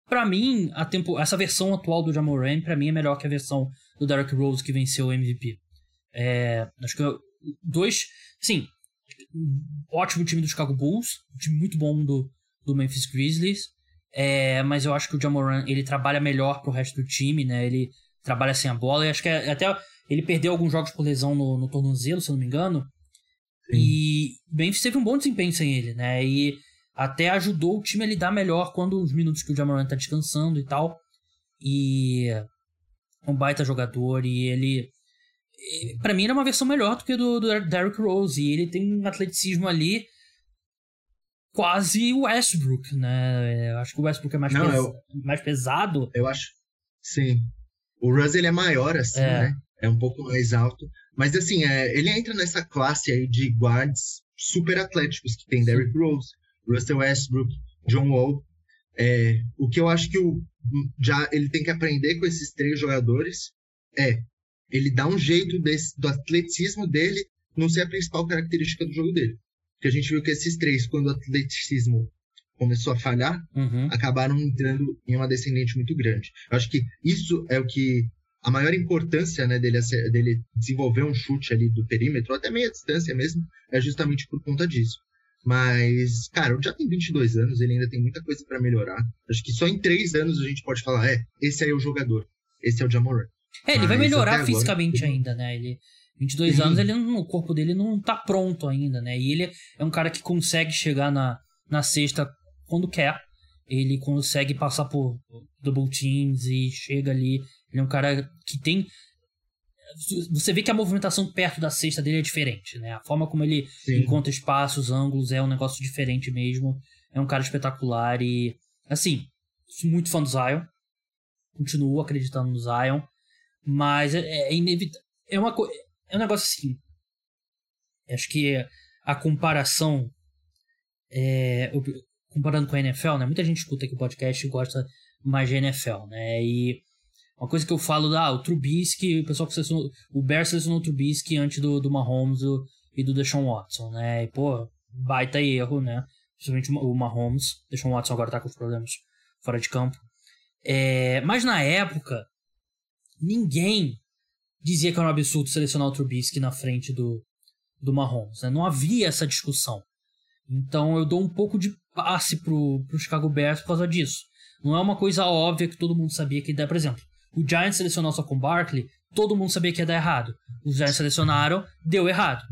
Para mim, a tempo, essa versão atual do Jamoran, para mim é melhor que a versão do Derrick Rose que venceu o MVP. É, acho que dois, sim, ótimo time do Chicago Bulls, um time muito bom do, do Memphis Grizzlies. É, mas eu acho que o Jamoran ele trabalha melhor pro resto do time, né? Ele trabalha sem a bola. E acho que é, até ele perdeu alguns jogos por lesão no, no tornozelo, se eu não me engano. Sim. E o Memphis teve um bom desempenho sem ele, né? E até ajudou o time a lidar melhor quando os minutos que o Jamoran tá descansando e tal. E é um baita jogador e ele para mim ele é uma versão melhor do que do, do Derrick Rose e ele tem um atleticismo ali quase o Westbrook, né? Eu acho que o Westbrook é mais, Não, pes... eu... mais pesado. Eu acho, sim. O Russ ele é maior, assim, é. né? É um pouco mais alto. Mas, assim, é, ele entra nessa classe aí de guards super atléticos, que tem Derrick Rose, Russell Westbrook, John Wall. É, o que eu acho que o, já ele tem que aprender com esses três jogadores é ele dá um jeito desse, do atleticismo dele não ser a principal característica do jogo dele. Porque a gente viu que esses três, quando o atleticismo começou a falhar, uhum. acabaram entrando em uma descendente muito grande. Eu acho que isso é o que a maior importância né, dele, dele desenvolver um chute ali do perímetro, até meia distância mesmo, é justamente por conta disso. Mas, cara, o já tem 22 anos, ele ainda tem muita coisa para melhorar. Acho que só em três anos a gente pode falar, é, esse aí é o jogador, esse é o Jamoran. É, ele Mas vai melhorar fisicamente agora... ainda, né? Ele, 22 Sim. anos, ele não, o corpo dele não tá pronto ainda, né? E ele é um cara que consegue chegar na, na sexta quando quer. Ele consegue passar por double teams e chega ali. Ele é um cara que tem. você vê que a movimentação perto da cesta dele é diferente, né? A forma como ele Sim. encontra espaços, ângulos, é um negócio diferente mesmo. É um cara espetacular e, assim, sou muito fã do Zion. Continuo acreditando no Zion. Mas é, é inevitável. É, uma co... é um negócio assim. Acho que a comparação. É, comparando com a NFL, né? Muita gente escuta aqui o podcast e gosta mais de NFL, né? E uma coisa que eu falo, ah, o Trubisky, o pessoal que selecionou, o Bears selecionou o Trubisky antes do, do Mahomes do, e do Deshaun Watson, né? E, pô, baita erro, né? Principalmente o Mahomes, Deshaun Watson agora tá com os problemas fora de campo. É, mas na época, ninguém dizia que era um absurdo selecionar o Trubisky na frente do, do Mahomes, né? Não havia essa discussão. Então eu dou um pouco de passe pro, pro Chicago Bears por causa disso. Não é uma coisa óbvia que todo mundo sabia que ia dar. Por exemplo, o Giants selecionou só com Barkley, todo mundo sabia que ia dar errado. Os Giants selecionaram, deu errado.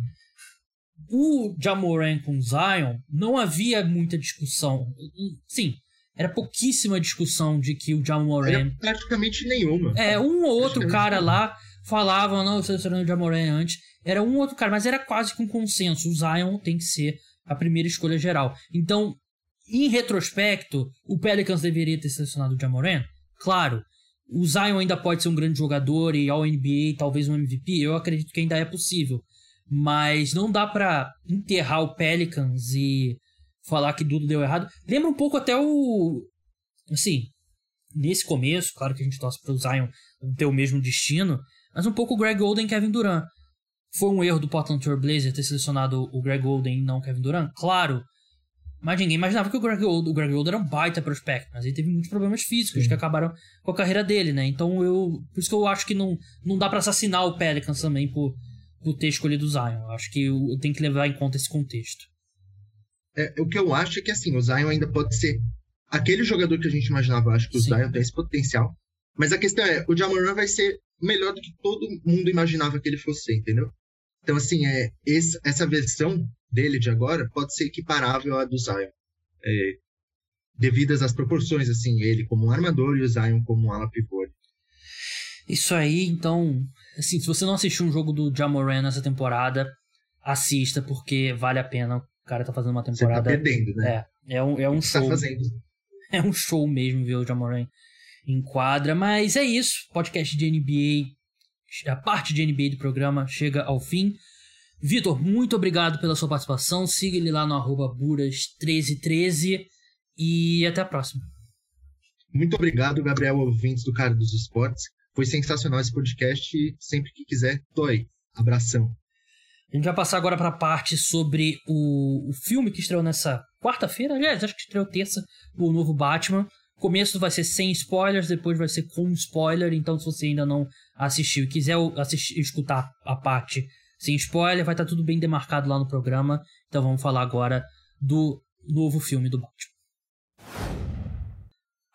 O Jamoran com Zion, não havia muita discussão. Sim, era pouquíssima discussão de que o Jamoran... Era praticamente nenhuma. É, um ou outro cara lá falava, não, eu selecionei o Jamoran antes. Era um outro cara, mas era quase com consenso. O Zion tem que ser a primeira escolha geral. Então, em retrospecto, o Pelicans deveria ter selecionado o Jamoran? Claro. O Zion ainda pode ser um grande jogador e ao NBA talvez um MVP. Eu acredito que ainda é possível. Mas não dá para enterrar o Pelicans e falar que tudo deu errado. Lembra um pouco até o. Assim, nesse começo, claro que a gente torce para o Zion ter o mesmo destino, mas um pouco o Greg Oden e Kevin Durant. Foi um erro do Portland Trail Blazer ter selecionado o Greg Oden e não o Kevin Durant? Claro. Mas ninguém imaginava que o Greg Oden, o Greg Oden era um baita prospect, mas ele teve muitos problemas físicos Sim. que acabaram com a carreira dele, né? Então eu. Por isso que eu acho que não, não dá para assassinar o Pelicans também por, por ter escolhido o Zion. Eu acho que eu, eu tenho que levar em conta esse contexto. É, o que eu acho é que assim, o Zion ainda pode ser aquele jogador que a gente imaginava. Eu acho que o Sim. Zion tem esse potencial. Mas a questão é, o Jamoran vai ser melhor do que todo mundo imaginava que ele fosse, entendeu? Então, assim, é, esse, essa versão dele de agora pode ser equiparável à do Zion. É, devidas às proporções, assim, ele como um armador e o Zion como um ala pivô. Isso aí, então, assim, se você não assistiu um jogo do Jamoran nessa temporada, assista, porque vale a pena. O cara tá fazendo uma temporada. Você tá perdendo, né? É, é um, é um tá show. Tá fazendo. É um show mesmo ver o Jamoran em quadra. Mas é isso. Podcast de NBA. A parte de NBA do programa chega ao fim. Vitor, muito obrigado pela sua participação. Siga ele lá no arroba buras1313 e até a próxima. Muito obrigado, Gabriel, ouvintes do Cara dos Esportes. Foi sensacional esse podcast e sempre que quiser, tô aí. Abração. A gente vai passar agora para a parte sobre o, o filme que estreou nessa quarta-feira. Aliás, acho que estreou terça, o novo Batman. O começo vai ser sem spoilers, depois vai ser com spoiler. Então, se você ainda não assistiu e quiser assistir, escutar a parte sem spoiler, vai estar tá tudo bem demarcado lá no programa. Então vamos falar agora do novo filme do Batman.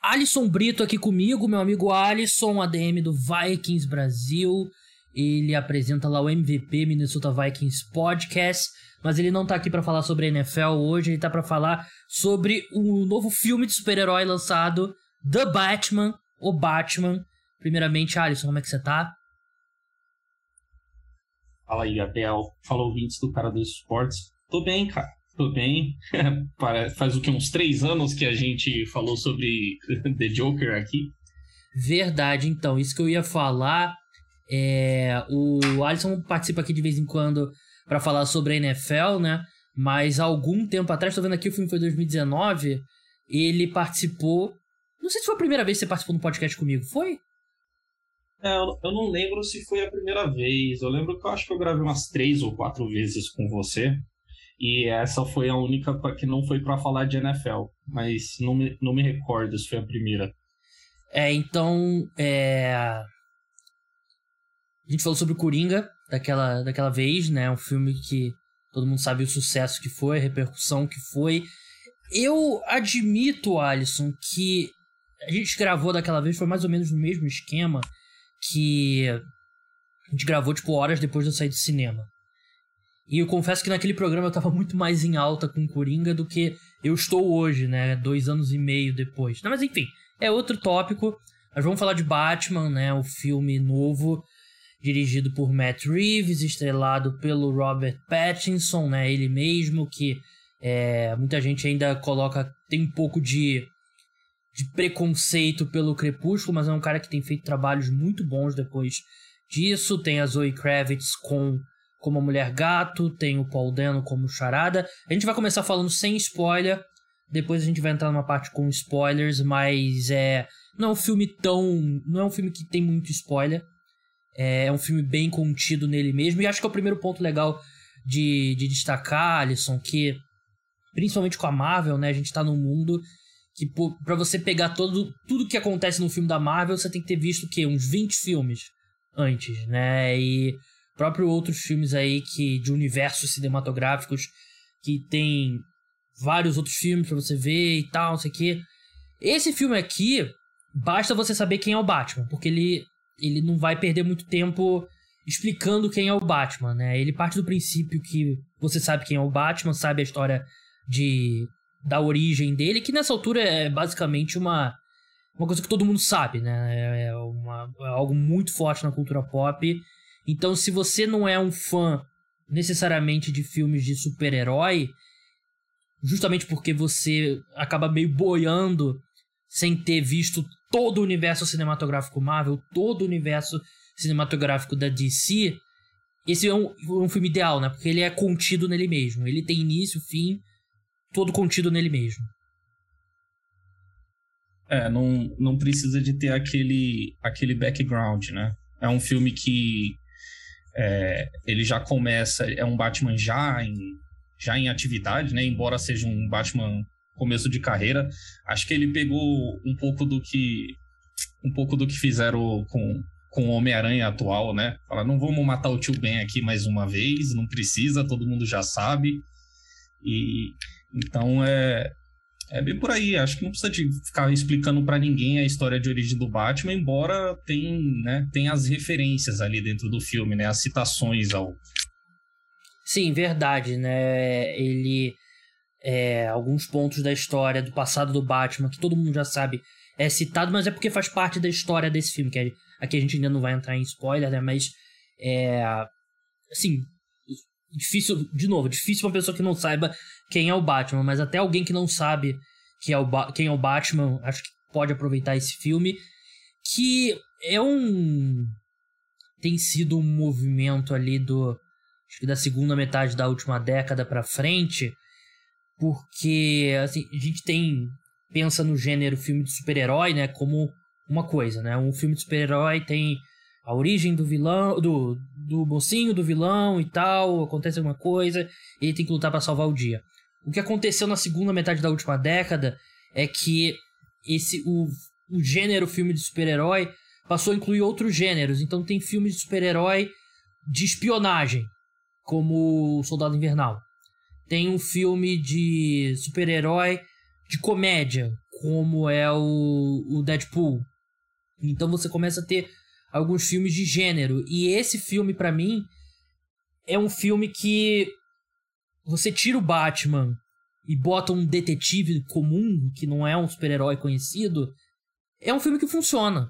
Alisson Brito aqui comigo, meu amigo Alisson, ADM do Vikings Brasil. Ele apresenta lá o MVP Minnesota Vikings Podcast, mas ele não tá aqui para falar sobre a NFL hoje, ele tá para falar sobre o novo filme de super-herói lançado, The Batman, o Batman. Primeiramente, Alisson, como é que você tá? Fala aí, Gabriel. Fala ouvintes do Cara dos Esportes. Tô bem, cara. Tô bem. Faz o que? Uns três anos que a gente falou sobre The Joker aqui. Verdade, então. Isso que eu ia falar. É... O Alisson participa aqui de vez em quando para falar sobre a NFL, né? Mas algum tempo atrás, tô vendo aqui, o filme foi 2019. Ele participou. Não sei se foi a primeira vez que você participou no podcast comigo. Foi? É, eu não lembro se foi a primeira vez. Eu lembro que eu acho que eu gravei umas três ou quatro vezes com você. E essa foi a única que não foi para falar de NFL. Mas não me, não me recordo se foi a primeira. É, então. É... A gente falou sobre o Coringa daquela, daquela vez, né? Um filme que todo mundo sabe o sucesso que foi, a repercussão que foi. Eu admito, Alisson, que a gente gravou daquela vez, foi mais ou menos no mesmo esquema que a gente gravou, tipo, horas depois de eu sair do cinema. E eu confesso que naquele programa eu tava muito mais em alta com Coringa do que eu estou hoje, né? Dois anos e meio depois. Não, mas enfim, é outro tópico. Mas vamos falar de Batman, né? O filme novo. Dirigido por Matt Reeves, estrelado pelo Robert Pattinson, né? Ele mesmo que é, muita gente ainda coloca tem um pouco de de preconceito pelo Crepúsculo, mas é um cara que tem feito trabalhos muito bons depois disso. Tem a Zoe Kravitz com como a Mulher Gato, tem o Paul Dano como Charada. A gente vai começar falando sem spoiler, depois a gente vai entrar numa parte com spoilers, mas é não é um filme tão, não é um filme que tem muito spoiler. É, é um filme bem contido nele mesmo e acho que é o primeiro ponto legal de, de destacar, Alisson, que principalmente com a Marvel, né, a gente tá num mundo que para você pegar todo, tudo que acontece no filme da Marvel, você tem que ter visto o quê? Uns 20 filmes antes, né? E próprio outros filmes aí que de universos cinematográficos que tem vários outros filmes para você ver e tal, não sei o quê. Esse filme aqui, basta você saber quem é o Batman, porque ele ele não vai perder muito tempo explicando quem é o Batman, né? Ele parte do princípio que você sabe quem é o Batman, sabe a história de da origem dele, que nessa altura é basicamente uma uma coisa que todo mundo sabe, né? É, uma, é algo muito forte na cultura pop. Então, se você não é um fã necessariamente de filmes de super-herói, justamente porque você acaba meio boiando sem ter visto todo o universo cinematográfico Marvel, todo o universo cinematográfico da DC, esse é um, um filme ideal, né? Porque ele é contido nele mesmo. Ele tem início, fim, todo contido nele mesmo. É, não, não precisa de ter aquele, aquele background, né? É um filme que é, ele já começa, é um Batman já em, já em atividade, né? Embora seja um Batman começo de carreira, acho que ele pegou um pouco do que um pouco do que fizeram com com o Homem-Aranha atual, né? Fala, não vamos matar o tio Ben aqui mais uma vez, não precisa, todo mundo já sabe. E então é é bem por aí, acho que não precisa de ficar explicando para ninguém a história de origem do Batman, embora tem, né, tem as referências ali dentro do filme, né, as citações ao Sim, verdade, né? Ele é, alguns pontos da história do passado do Batman que todo mundo já sabe é citado, mas é porque faz parte da história desse filme, que aqui a gente ainda não vai entrar em spoiler, né, mas é assim, difícil, de novo, difícil uma pessoa que não saiba quem é o Batman, mas até alguém que não sabe que é o quem é o Batman, acho que pode aproveitar esse filme, que é um tem sido um movimento ali do acho que da segunda metade da última década para frente, porque assim, a gente tem pensa no gênero filme de super-herói, né, como uma coisa, né? Um filme de super-herói tem a origem do vilão, do, do mocinho, do vilão e tal, acontece alguma coisa, e ele tem que lutar para salvar o dia. O que aconteceu na segunda metade da última década é que esse o, o gênero filme de super-herói passou a incluir outros gêneros. Então tem filmes de super-herói de espionagem, como o Soldado Invernal. Tem um filme de super-herói de comédia, como é o, o Deadpool. Então você começa a ter alguns filmes de gênero. E esse filme, para mim, é um filme que você tira o Batman e bota um detetive comum, que não é um super-herói conhecido, é um filme que funciona.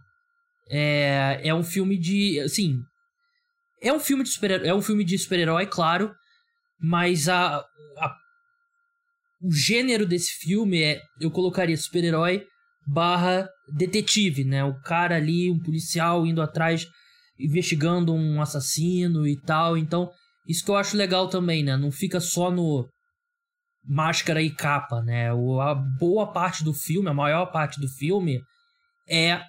É, é um filme de. Assim. É um filme de super É um filme de super-herói, claro. Mas a, a. O gênero desse filme é. Eu colocaria super-herói barra detetive, né? O cara ali, um policial indo atrás, investigando um assassino e tal. Então, isso que eu acho legal também, né? Não fica só no máscara e capa, né? O, a boa parte do filme, a maior parte do filme é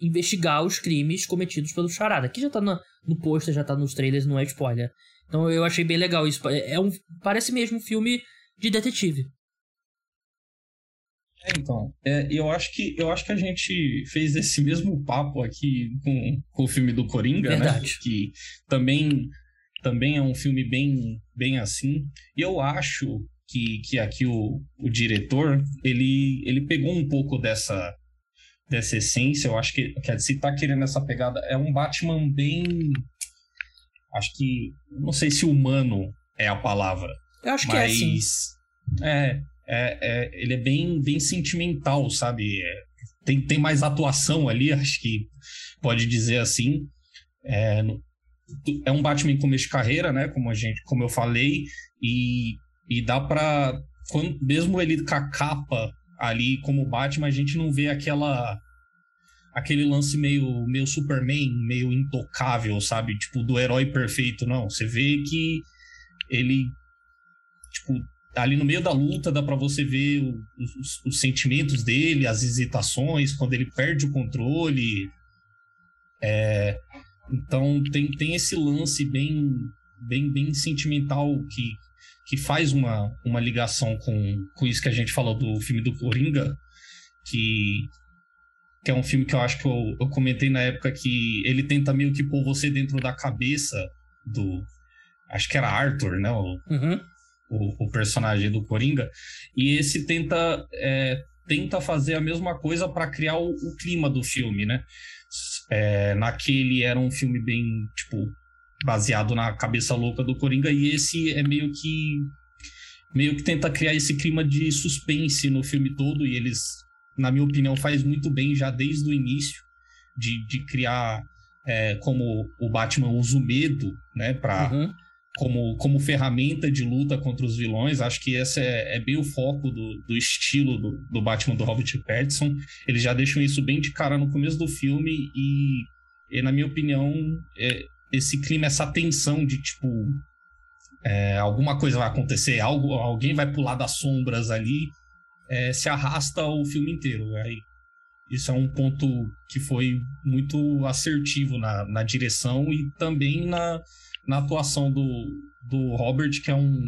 investigar os crimes cometidos pelo Charada. Aqui já tá no, no já tá nos trailers, não é spoiler. Então eu achei bem legal isso. É, é um, parece mesmo um filme de detetive. É, então, é, eu acho que eu acho que a gente fez esse mesmo papo aqui com, com o filme do Coringa, né? Verdade. né? Que também também é um filme bem bem assim. E eu acho que, que aqui o, o diretor ele ele pegou um pouco dessa dessa essência. Eu acho que quer dizer, se tá querendo essa pegada é um Batman bem acho que não sei se humano é a palavra. Eu acho mas, que é assim. É, é, é, ele é bem, bem sentimental, sabe? É, tem, tem mais atuação ali, acho que pode dizer assim. É, é um Batman começo de carreira, né? Como a gente, como eu falei, e, e dá para mesmo ele com a capa ali como Batman, a gente não vê aquela aquele lance meio meio Superman, meio intocável, sabe? Tipo do herói perfeito, não. Você vê que ele tipo ali no meio da luta dá para você ver os, os, sentimentos dele, as hesitações, quando ele perde o controle. É, então tem, tem esse lance bem, bem, bem sentimental que, que faz uma, uma ligação com, com isso que a gente falou do filme do Coringa, que, que é um filme que eu acho que eu, eu comentei na época que ele tenta meio que pôr você dentro da cabeça do. Acho que era Arthur, né? O, uhum. o, o, personagem do Coringa. E esse tenta, é, tenta fazer a mesma coisa para criar o, o clima do filme, né? É, naquele era um filme bem, tipo, baseado na cabeça louca do Coringa, e esse é meio que. meio que tenta criar esse clima de suspense no filme todo, e eles, na minha opinião, faz muito bem já desde o início, de, de criar é, como o Batman usa o medo, né, pra. Uhum como, como ferramenta de luta contra os vilões. Acho que esse é, é bem o foco do, do estilo do, do, Batman do Robert Pattinson. Eles já deixam isso bem de cara no começo do filme e, e na minha opinião, é, esse clima, essa tensão de tipo. É, alguma coisa vai acontecer, algo, alguém vai pular das sombras ali, é, se arrasta o filme inteiro. Aí, isso é um ponto que foi muito assertivo na, na direção e também na, na atuação do, do Robert, que é um,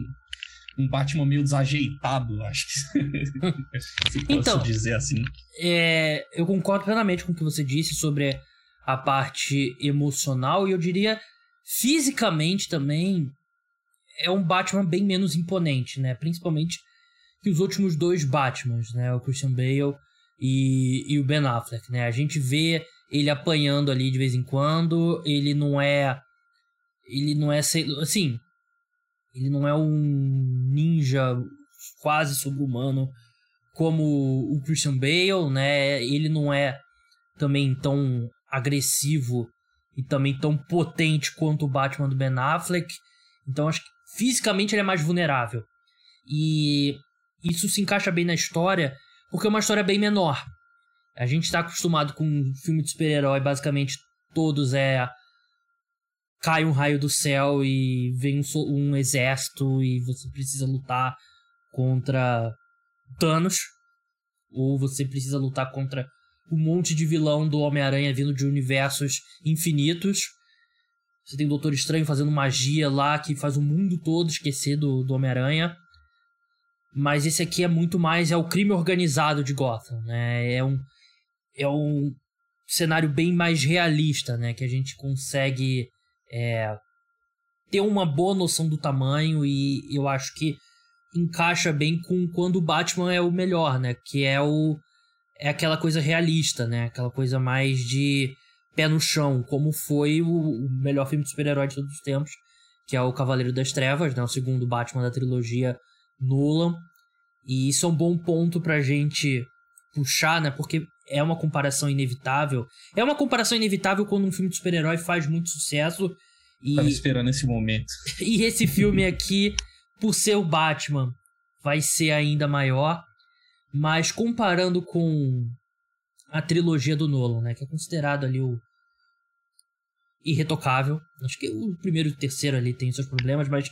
um Batman meio desajeitado, acho que se posso então, dizer assim. É, eu concordo plenamente com o que você disse sobre a parte emocional e eu diria fisicamente também é um Batman bem menos imponente, né? Principalmente que os últimos dois Batmans, né? O Christian Bale e, e o Ben Affleck, né? A gente vê ele apanhando ali de vez em quando, ele não é ele não é assim, ele não é um ninja quase sobre-humano como o Christian Bale, né? Ele não é também tão agressivo e também tão potente quanto o Batman do Ben Affleck. Então acho que fisicamente ele é mais vulnerável. E isso se encaixa bem na história, porque é uma história bem menor. A gente está acostumado com um filme de super-herói, basicamente todos é cai um raio do céu e vem um, um exército e você precisa lutar contra Thanos. Ou você precisa lutar contra um monte de vilão do Homem-Aranha vindo de universos infinitos. Você tem o Doutor Estranho fazendo magia lá que faz o mundo todo esquecer do, do Homem-Aranha. Mas esse aqui é muito mais é o crime organizado de Gotham, né? É um é um cenário bem mais realista, né, que a gente consegue é, ter uma boa noção do tamanho e eu acho que encaixa bem com quando o Batman é o melhor, né? Que é o é aquela coisa realista, né? Aquela coisa mais de pé no chão, como foi o, melhor filme de super-herói de todos os tempos, que é o Cavaleiro das Trevas, né? O segundo Batman da trilogia Nolan. E isso é um bom ponto pra gente puxar, né? Porque é uma comparação inevitável. É uma comparação inevitável quando um filme de super-herói faz muito sucesso. E... Tava esperando esse momento. e esse filme aqui, por ser o Batman, vai ser ainda maior. Mas comparando com a trilogia do Nolan, né? Que é considerado ali o irretocável. Acho que o primeiro e o terceiro ali tem seus problemas, mas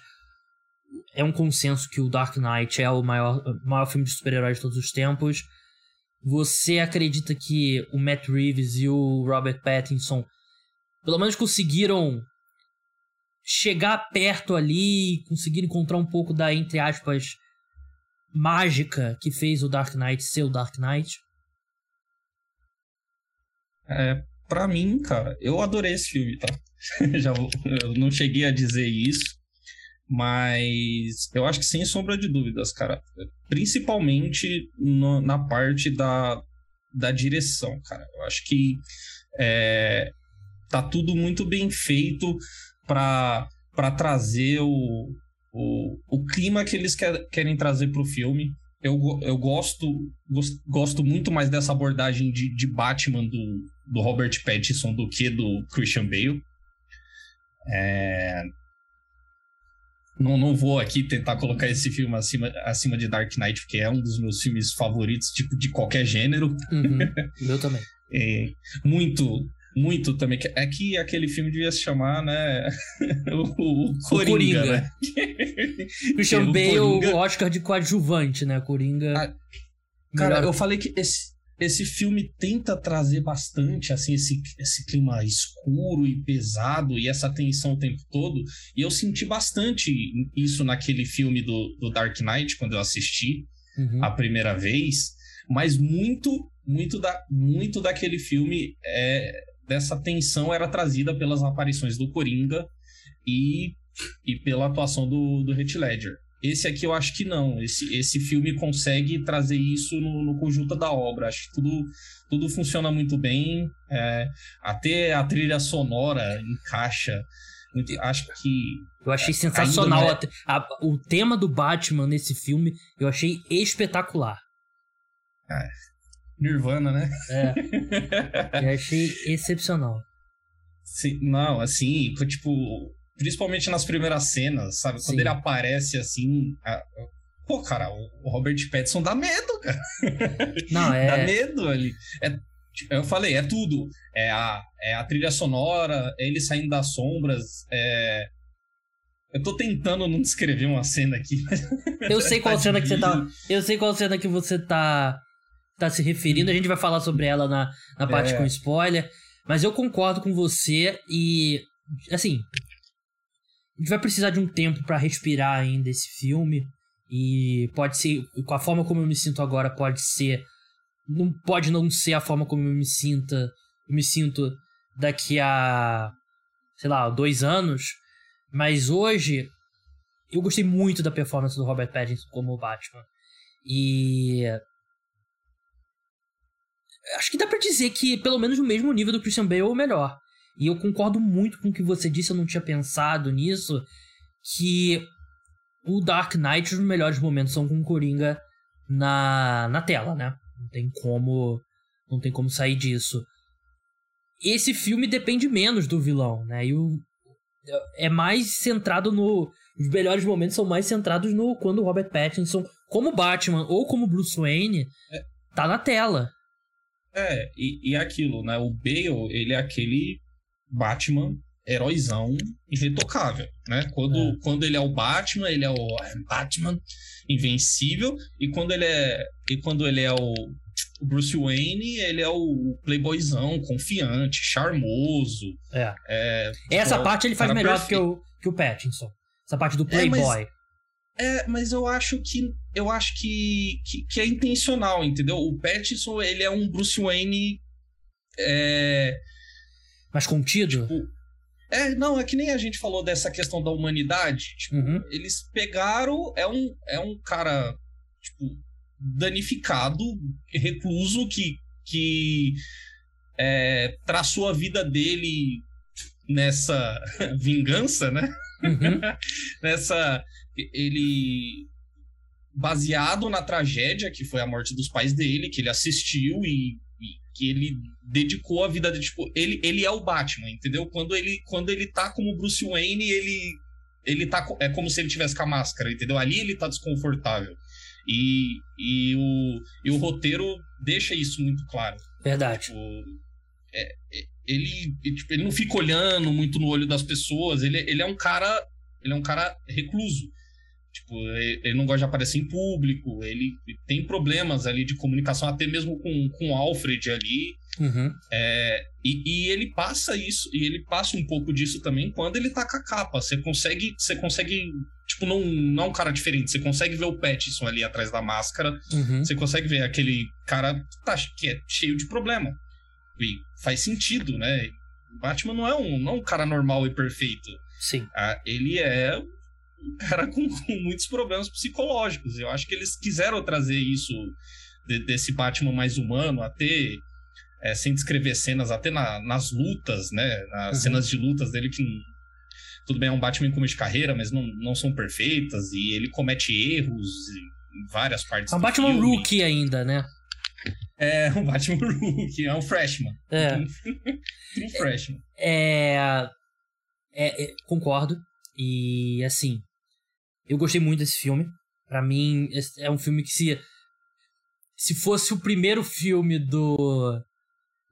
é um consenso que o Dark Knight é o maior, maior filme de super-heróis de todos os tempos. Você acredita que o Matt Reeves e o Robert Pattinson pelo menos conseguiram chegar perto ali, conseguir encontrar um pouco da, entre aspas, mágica que fez o Dark Knight ser o Dark Knight? É, pra mim, cara, eu adorei esse filme, tá? Já eu não cheguei a dizer isso, mas eu acho que sem sombra de dúvidas, cara. Principalmente no, na parte da, da direção, cara. Eu acho que é, tá tudo muito bem feito para trazer o, o, o clima que eles quer, querem trazer pro filme. Eu, eu gosto, gosto muito mais dessa abordagem de, de Batman do, do Robert Pattinson do que do Christian Bale. É... Não, não vou aqui tentar colocar esse filme acima, acima de Dark Knight, porque é um dos meus filmes favoritos, tipo, de qualquer gênero. Uhum, meu também. É, muito, muito também. É que aquele filme devia se chamar, né? o, o Coringa, o Coringa. né? Christian Bale, o Oscar de coadjuvante, né? Coringa. Ah, cara, Melhor... eu falei que esse, esse filme tenta trazer bastante assim esse, esse clima escuro e pesado e essa tensão o tempo todo. E eu senti bastante isso naquele filme do, do Dark Knight quando eu assisti uhum. a primeira vez. Mas muito, muito, da, muito daquele filme é, dessa tensão era trazida pelas aparições do Coringa e, e pela atuação do, do Heath Ledger. Esse aqui eu acho que não. Esse, esse filme consegue trazer isso no, no conjunto da obra. Acho que tudo, tudo funciona muito bem. É, até a trilha sonora encaixa. Acho que. Eu achei sensacional. É... A, o tema do Batman nesse filme eu achei espetacular. É, Nirvana, né? É. eu achei excepcional. Sim, não, assim, tipo, Principalmente nas primeiras cenas, sabe? Quando Sim. ele aparece assim. A... Pô, cara, o Robert Pattinson dá medo, cara. Não, é. dá medo ali. É, eu falei, é tudo. É a, é a trilha sonora, é ele saindo das sombras, é. Eu tô tentando não descrever uma cena aqui. Eu sei qual tá cena que você tá. Eu sei qual cena que você tá. tá se referindo. A gente vai falar sobre ela na, na parte é. com spoiler. Mas eu concordo com você e. Assim, a gente vai precisar de um tempo para respirar ainda esse filme. E pode ser, com a forma como eu me sinto agora, pode ser. Não pode não ser a forma como eu me sinta. Eu me sinto daqui a. sei lá, dois anos. Mas hoje. Eu gostei muito da performance do Robert Pattinson como Batman. E. Acho que dá pra dizer que, pelo menos no mesmo nível do Christian Bale, ou melhor. E eu concordo muito com o que você disse, eu não tinha pensado nisso, que o Dark Knight, os melhores momentos são com o Coringa na, na tela, né? Não tem como não tem como sair disso. Esse filme depende menos do vilão, né? E o, é mais centrado no os melhores momentos são mais centrados no quando o Robert Pattinson, como Batman ou como Bruce Wayne, é. tá na tela. É, e, e aquilo, né? O Bale, ele é aquele Batman heróizão irretocável, né? Quando, é. quando ele é o Batman, ele é o Batman invencível e quando ele é e quando ele é o, Bruce Wayne, ele é o playboyzão, confiante, charmoso. É. é Essa é parte ele faz melhor que o, que o Pattinson. Essa parte do playboy. É, mas, é, mas eu acho que eu acho que, que, que, é intencional, entendeu? O Pattinson, ele é um Bruce Wayne é, mais contido? Tipo, é, não, é que nem a gente falou dessa questão da humanidade. Tipo, uhum. eles pegaram. É um, é um cara, tipo, danificado, recluso, que, que é, traçou a vida dele nessa vingança, né? Uhum. nessa. Ele. Baseado na tragédia que foi a morte dos pais dele, que ele assistiu e que ele dedicou a vida dele, tipo, ele, ele é o Batman, entendeu? Quando ele, quando ele tá como Bruce Wayne, ele ele tá é como se ele tivesse com a máscara, entendeu? Ali ele tá desconfortável. E, e, o, e o roteiro deixa isso muito claro. Verdade. Tipo, é, é, ele, tipo, ele não fica olhando muito no olho das pessoas, ele, ele é um cara ele é um cara recluso. Tipo, ele não gosta de aparecer em público, ele tem problemas ali de comunicação, até mesmo com, com o Alfred ali. Uhum. É, e, e, ele passa isso, e ele passa um pouco disso também quando ele tá com a capa. Você consegue, você consegue, tipo, não, não é um cara diferente, você consegue ver o Pattinson ali atrás da máscara, uhum. você consegue ver aquele cara tá, que é cheio de problema. E faz sentido, né? O Batman não é um, não é um cara normal e perfeito. Sim. Ah, ele é um cara com, com, muitos problemas psicológicos. Eu acho que eles quiseram trazer isso de, desse Batman mais humano, até é, sem descrever cenas, até na, nas lutas, né? Nas uhum. cenas de lutas dele que tudo bem, é um Batman como de carreira, mas não, não são perfeitas e ele comete erros em várias partes. É um Batman filme. rookie ainda, né? É um Batman rookie, é um freshman. É. um freshman. É É, é, concordo. E assim, eu gostei muito desse filme. Para mim, é um filme que se se fosse o primeiro filme do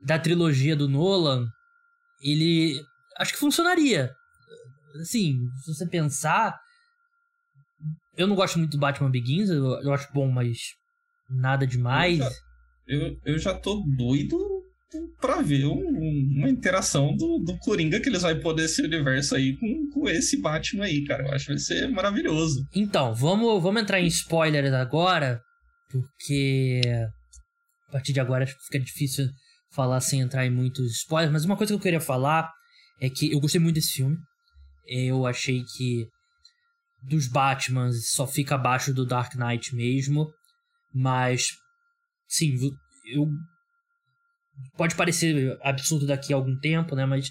da trilogia do Nolan, ele acho que funcionaria. Assim, se você pensar, eu não gosto muito do Batman Begins, eu, eu acho bom, mas nada demais. Eu já, eu, eu já tô doido pra ver um, uma interação do, do Coringa que eles vão poder esse universo aí com, com esse Batman aí, cara. Eu acho que vai ser maravilhoso. Então, vamos, vamos entrar em spoilers agora, porque a partir de agora fica difícil falar sem entrar em muitos spoilers, mas uma coisa que eu queria falar é que eu gostei muito desse filme. Eu achei que dos Batmans só fica abaixo do Dark Knight mesmo, mas sim, eu pode parecer absurdo daqui a algum tempo, né? Mas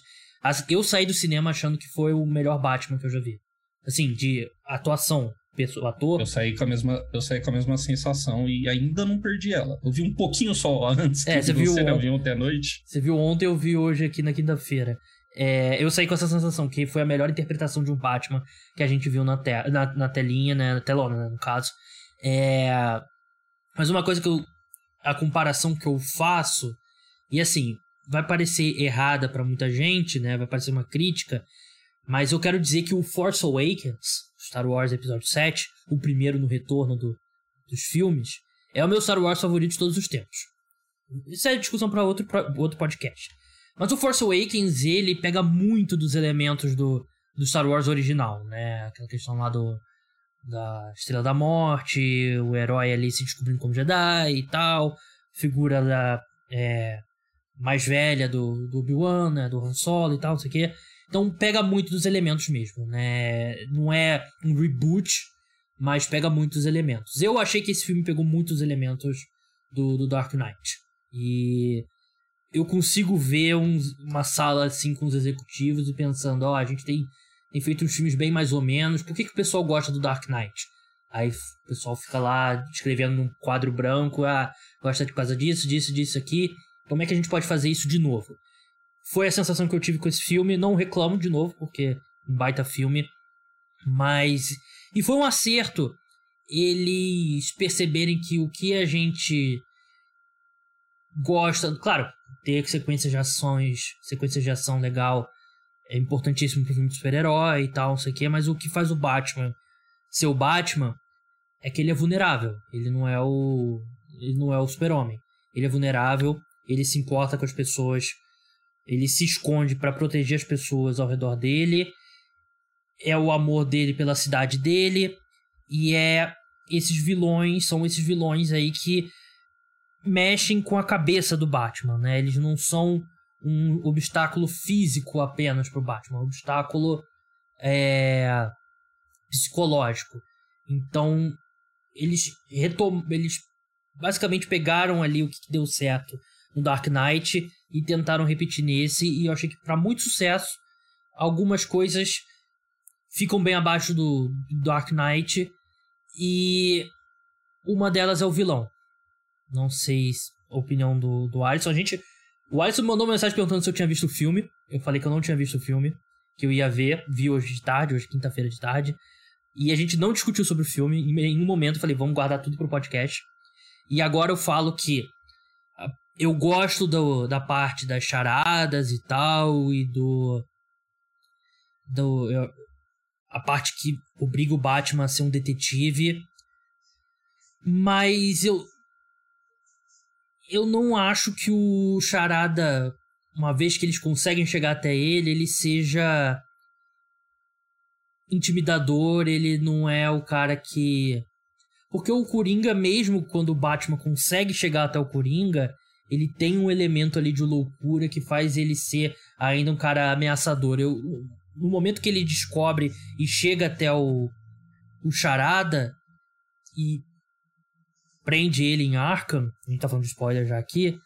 eu saí do cinema achando que foi o melhor Batman que eu já vi. Assim, de atuação, pessoa, ator. Eu saí com a mesma, eu saí com a mesma sensação e ainda não perdi ela. Eu vi um pouquinho só antes. É, você viu, você, né? eu vi ontem à noite. Você viu ontem, eu vi hoje aqui na quinta-feira. É, eu saí com essa sensação que foi a melhor interpretação de um Batman que a gente viu na, te na, na telinha, né? Na telona, né, no caso. É, mas uma coisa que eu. A comparação que eu faço e assim, vai parecer errada para muita gente, né? Vai parecer uma crítica, mas eu quero dizer que o Force Awakens, Star Wars Episódio 7, o primeiro no retorno do, dos filmes, é o meu Star Wars favorito de todos os tempos. Isso é discussão para outro, pra outro podcast. Mas o Force Awakens, ele pega muito dos elementos do, do Star Wars original, né? Aquela questão lá do da Estrela da Morte, o herói ali se descobrindo como Jedi e tal, figura da é, mais velha do, do Obi-Wan, né, do Han Solo e tal, não sei o quê. Então pega muito dos elementos mesmo, né? Não é um reboot, mas pega muitos elementos. Eu achei que esse filme pegou muitos elementos do, do Dark Knight. E eu consigo ver um, uma sala assim com os executivos e pensando, ó, oh, a gente tem, tem feito uns filmes bem mais ou menos, por que, que o pessoal gosta do Dark Knight? Aí o pessoal fica lá escrevendo num quadro branco, ah, gosta de causa disso, disso, disso aqui. Como é que a gente pode fazer isso de novo? Foi a sensação que eu tive com esse filme. Não reclamo de novo, porque é um baita filme. Mas. E foi um acerto eles perceberem que o que a gente gosta. Claro, ter sequências de ações, sequências de ação legal é importantíssimo pro filme de super-herói e tal, não sei o quê, mas o que faz o Batman ser o Batman é que ele é vulnerável. Ele não é o. Ele não é o super-homem. Ele é vulnerável ele se importa com as pessoas, ele se esconde para proteger as pessoas ao redor dele, é o amor dele pela cidade dele, e é esses vilões, são esses vilões aí que mexem com a cabeça do Batman, né? Eles não são um obstáculo físico apenas pro Batman, é um obstáculo é, psicológico. Então, eles retom eles basicamente pegaram ali o que deu certo no Dark Knight e tentaram repetir nesse e eu achei que para muito sucesso algumas coisas ficam bem abaixo do, do Dark Knight e uma delas é o vilão. Não sei a opinião do, do Alisson. A gente. O Alisson mandou uma mensagem perguntando se eu tinha visto o filme. Eu falei que eu não tinha visto o filme. Que eu ia ver. Vi hoje de tarde, hoje quinta-feira de tarde. E a gente não discutiu sobre o filme. Em um momento eu falei, vamos guardar tudo pro podcast. E agora eu falo que eu gosto do, da parte das charadas e tal, e do. do eu, a parte que obriga o Batman a ser um detetive. Mas eu. Eu não acho que o Charada, uma vez que eles conseguem chegar até ele, ele seja intimidador, ele não é o cara que. Porque o Coringa, mesmo quando o Batman consegue chegar até o Coringa, ele tem um elemento ali de loucura que faz ele ser ainda um cara ameaçador. Eu, no momento que ele descobre e chega até o, o Charada e prende ele em Arkham, a gente tá falando de spoiler já aqui,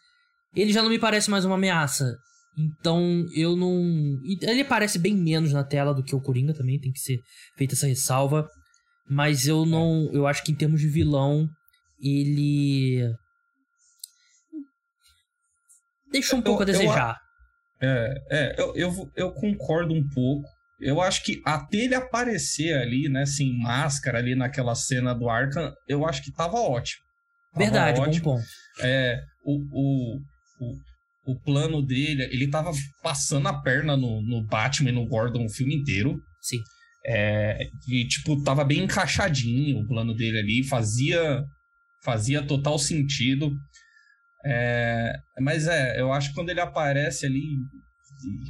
ele já não me parece mais uma ameaça. Então eu não. Ele parece bem menos na tela do que o Coringa também, tem que ser feita essa ressalva. Mas eu não. Eu acho que em termos de vilão, ele deixou um pouco eu, a desejar. Eu, é, é eu, eu, eu concordo um pouco. eu acho que até ele aparecer ali, né, sem máscara ali naquela cena do Arkham, eu acho que tava ótimo. Tava Verdade, ótimo. bom ponto. É, o, o, o, o plano dele, ele tava passando a perna no, no Batman e no Gordon o filme inteiro. Sim. É, e, tipo, tava bem encaixadinho o plano dele ali, fazia, fazia total sentido. É, mas é, eu acho que quando ele aparece ali,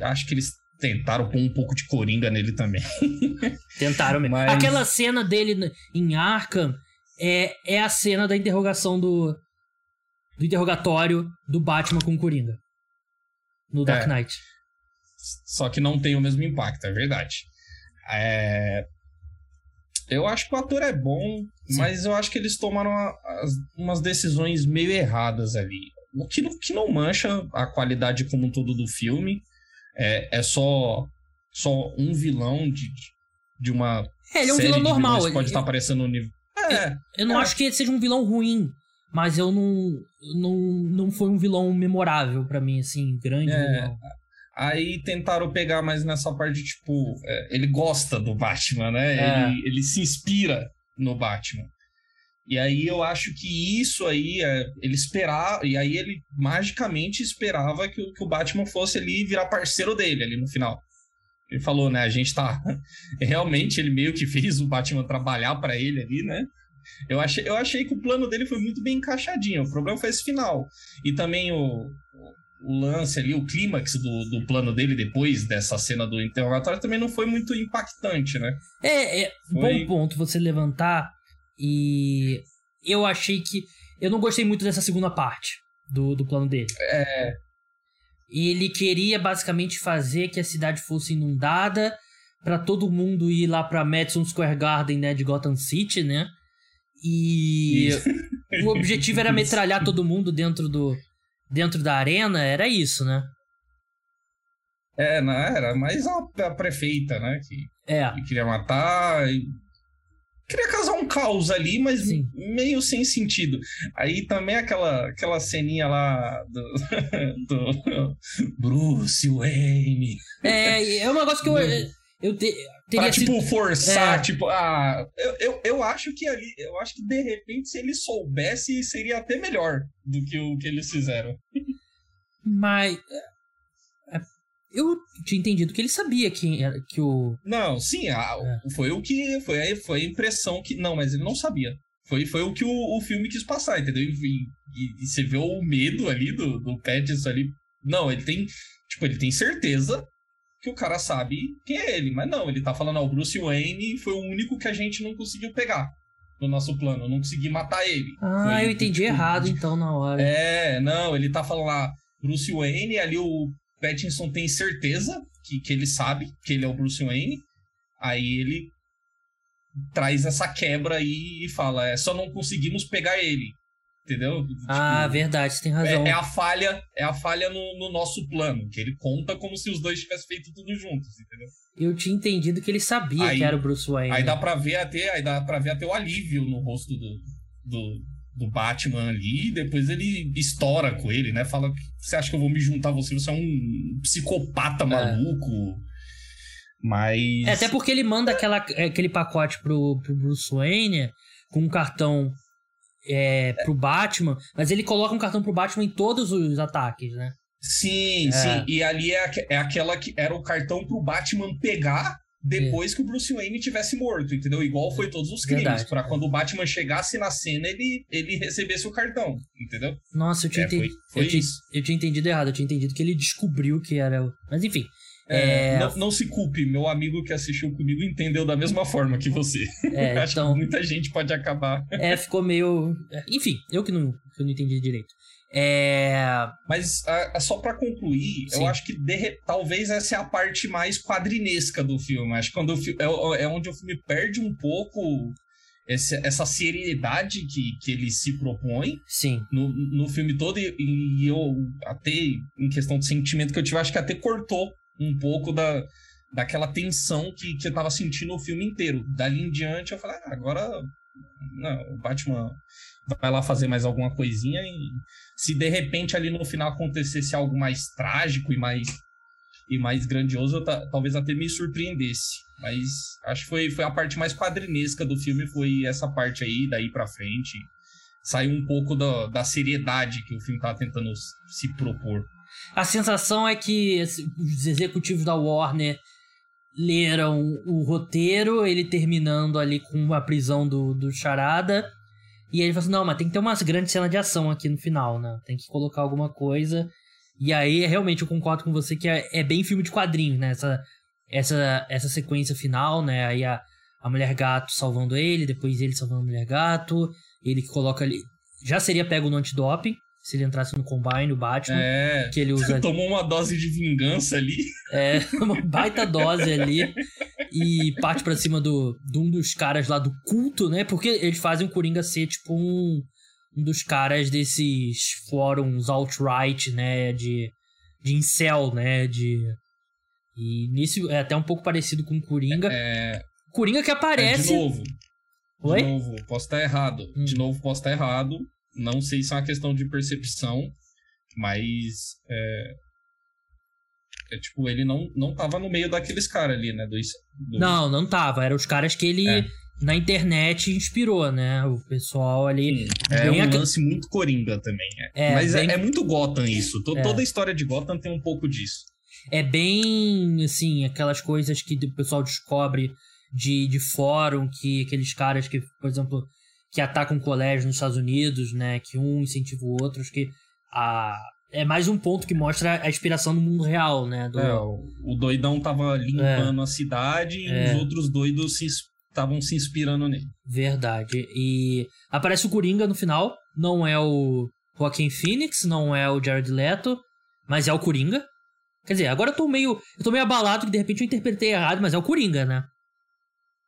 acho que eles tentaram pôr um pouco de coringa nele também. Tentaram mesmo. Mas... Aquela cena dele em Arkham é, é a cena da interrogação do, do interrogatório do Batman com o Coringa. No Dark é. Knight. Só que não tem o mesmo impacto, é verdade. É... Eu acho que o ator é bom, Sim. mas eu acho que eles tomaram umas decisões meio erradas ali. O que, que não mancha a qualidade como um todo do filme. É, é só, só um vilão de, de uma. É, ele é um vilão normal. Ele pode estar aparecendo no nível. É, eu não é. acho que ele seja um vilão ruim, mas eu não. Não, não foi um vilão memorável para mim, assim, grande é, vilão. Aí tentaram pegar mais nessa parte, tipo, é, ele gosta do Batman, né? É. Ele, ele se inspira no Batman. E aí eu acho que isso aí, é, ele esperava, e aí ele magicamente esperava que, que o Batman fosse ali virar parceiro dele ali no final. Ele falou, né? A gente tá. Realmente, ele meio que fez o Batman trabalhar para ele ali, né? Eu achei, eu achei que o plano dele foi muito bem encaixadinho. O problema foi esse final. E também o, o lance ali, o clímax do, do plano dele depois dessa cena do interrogatório também não foi muito impactante, né? É, é foi... bom ponto você levantar. E eu achei que. Eu não gostei muito dessa segunda parte do, do plano dele. É. Ele queria basicamente fazer que a cidade fosse inundada para todo mundo ir lá para Madison Square Garden, né, de Gotham City, né? E o objetivo era metralhar todo mundo dentro do dentro da arena, era isso, né? É, não, era mais a, a prefeita, né, que, é. que queria matar e queria causar um caos ali, mas Sim. meio sem sentido. Aí também aquela, aquela ceninha lá do, do Bruce Wayne. É, é um negócio que eu, eu te, teria pra, tipo, sido... forçar, é. tipo, ah, eu, eu, eu acho que ali, eu acho que de repente se ele soubesse, seria até melhor do que o que eles fizeram. Mas eu tinha entendido que ele sabia que, que o. Não, sim, a, é. foi o que. Foi a, foi a impressão que. Não, mas ele não sabia. Foi, foi o que o, o filme quis passar, entendeu? E, e, e, você vê o medo ali do, do Pattinson ali. Não, ele tem. Tipo, ele tem certeza que o cara sabe quem é ele. Mas não, ele tá falando, ó, o Bruce Wayne foi o único que a gente não conseguiu pegar no nosso plano. Eu não consegui matar ele. Ah, foi, eu entendi tipo, errado então na hora. É, não, ele tá falando lá. Bruce Wayne, ali o Pattinson tem certeza que, que ele sabe que ele é o Bruce Wayne. Aí ele traz essa quebra aí e fala: é, só não conseguimos pegar ele. Entendeu? Ah, tipo, verdade, você tem razão. É, é, a falha, é a falha no, no, nosso plano, que ele conta como se os dois tivessem feito tudo juntos, entendeu? Eu tinha entendido que ele sabia aí, que era o Bruce Wayne. Aí dá pra ver até, aí dá pra ver até o alívio no rosto do, do, do Batman ali, e depois ele estoura com ele, né? Fala que você acha que eu vou me juntar a você? Você é um psicopata é. maluco. Mas. É, até porque ele manda aquela, aquele pacote pro, pro Bruce Wayne com um cartão é, pro Batman, mas ele coloca um cartão pro Batman em todos os ataques, né? Sim, é. sim. E ali é, é aquela que era o cartão pro Batman pegar depois é. que o Bruce Wayne tivesse morto, entendeu? Igual foi todos os crimes, para quando o Batman chegasse na cena, ele, ele recebesse o cartão, entendeu? Nossa, eu tinha, é, foi, foi eu, tinha, eu tinha entendido errado, eu tinha entendido que ele descobriu que era. Mas enfim. É, é... Não, não, se culpe, meu amigo que assistiu comigo entendeu da mesma forma que você. É, Acho então, que muita gente pode acabar. É, ficou meio. Enfim, eu que não, que não entendi direito. É... Mas a, a, só para concluir, Sim. eu acho que de, talvez essa é a parte mais quadrinesca do filme. Acho que quando o, é, é, onde o filme perde um pouco esse, essa seriedade que, que ele se propõe Sim. No, no filme todo. E, e, eu, até em questão de sentimento que eu tive, acho que até cortou um pouco da, daquela tensão que, que eu tava sentindo o filme inteiro. Dali em diante, eu falei, ah, agora não, o Batman vai lá fazer mais alguma coisinha e se de repente ali no final acontecesse algo mais trágico e mais e mais grandioso, talvez até me surpreendesse. Mas acho que foi, foi a parte mais quadrinesca do filme, foi essa parte aí, daí pra frente. Saiu um pouco da, da seriedade que o filme tá tentando se propor. A sensação é que os executivos da Warner leram o roteiro, ele terminando ali com a prisão do, do Charada. E ele falou assim: não, mas tem que ter uma grande cena de ação aqui no final, né? Tem que colocar alguma coisa. E aí, realmente, eu concordo com você que é, é bem filme de quadrinho, né? Essa, essa, essa sequência final, né? Aí a, a mulher gato salvando ele, depois ele salvando a mulher gato, ele que coloca ali. Já seria pego no antidoping, se ele entrasse no Combine, o Batman. É. Que ele usa. Tomou uma dose de vingança ali. É, uma baita dose ali. E parte para cima do, de um dos caras lá do culto, né? Porque eles fazem o Coringa ser tipo um, um dos caras desses fóruns alt-right, né? De, de incel, né? De. E nisso é até um pouco parecido com o Coringa. É. Coringa que aparece. É, de novo. Oi? De novo, posso estar errado. Hum. De novo, posso estar errado. Não sei se é uma questão de percepção, mas é, é, tipo, ele não, não tava no meio daqueles caras ali, né? Do, do... Não, não tava. Eram os caras que ele É. na internet inspirou, né? O pessoal ali. Sim, é um lance muito coringa também. É. É, Mas é- bem- é, muito Gotham isso. É. Toda a história de Gotham tem um pouco disso. É bem assim, aquelas coisas que o pessoal descobre de, de fórum, que aqueles caras que, por exemplo, que atacam colégio nos Estados Unidos, né? Que um incentiva o outro, acho que a, é mais um ponto que mostra a inspiração do mundo real, né? Do, É, o, doidão tava limpando a cidade e É. os outros doidos se estavam se inspirando nele. Verdade. E aparece o Coringa no final. Não é o Joaquin Phoenix, não é o Jared Leto, mas é o Coringa. Quer dizer, agora eu tô meio. Eu tô meio abalado que de repente eu interpretei errado, mas é o Coringa, né?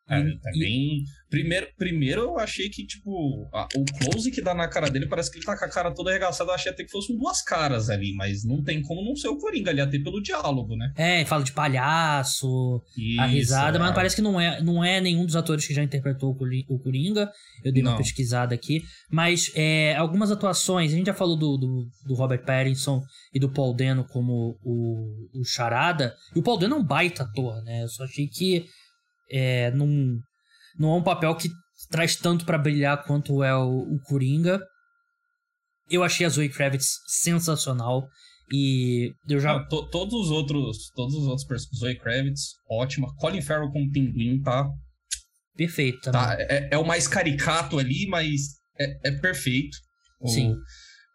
É, E- também. Primeiro, primeiro eu achei que, tipo, a- o close que dá na cara dele parece que ele tá com a cara toda arregaçada. Eu achei até que fossem duas caras ali, mas não tem como não ser o Coringa ali, até pelo diálogo, né? É, fala de palhaço, a Isso, risada, mas é. parece que não é, não é nenhum dos atores que já interpretou o Cori- o Coringa. Eu dei uma Não. pesquisada aqui. Mas é, algumas atuações, a gente já falou do, do, do Robert Pattinson e do Paul Dano como o, o Charada. E o Paul Dano é um baita ator, né? Eu só achei que é, não, não é um papel que traz tanto pra brilhar quanto é o, o Coringa. Eu achei a Zoe Kravitz sensacional. E eu já. Não, to- todos os outros, todos os outros personagens, Zoe Kravitz, ótima. Colin Farrell como pinguim, tá? Perfeito tá é, é o mais caricato ali, mas é, é perfeito. O- Sim.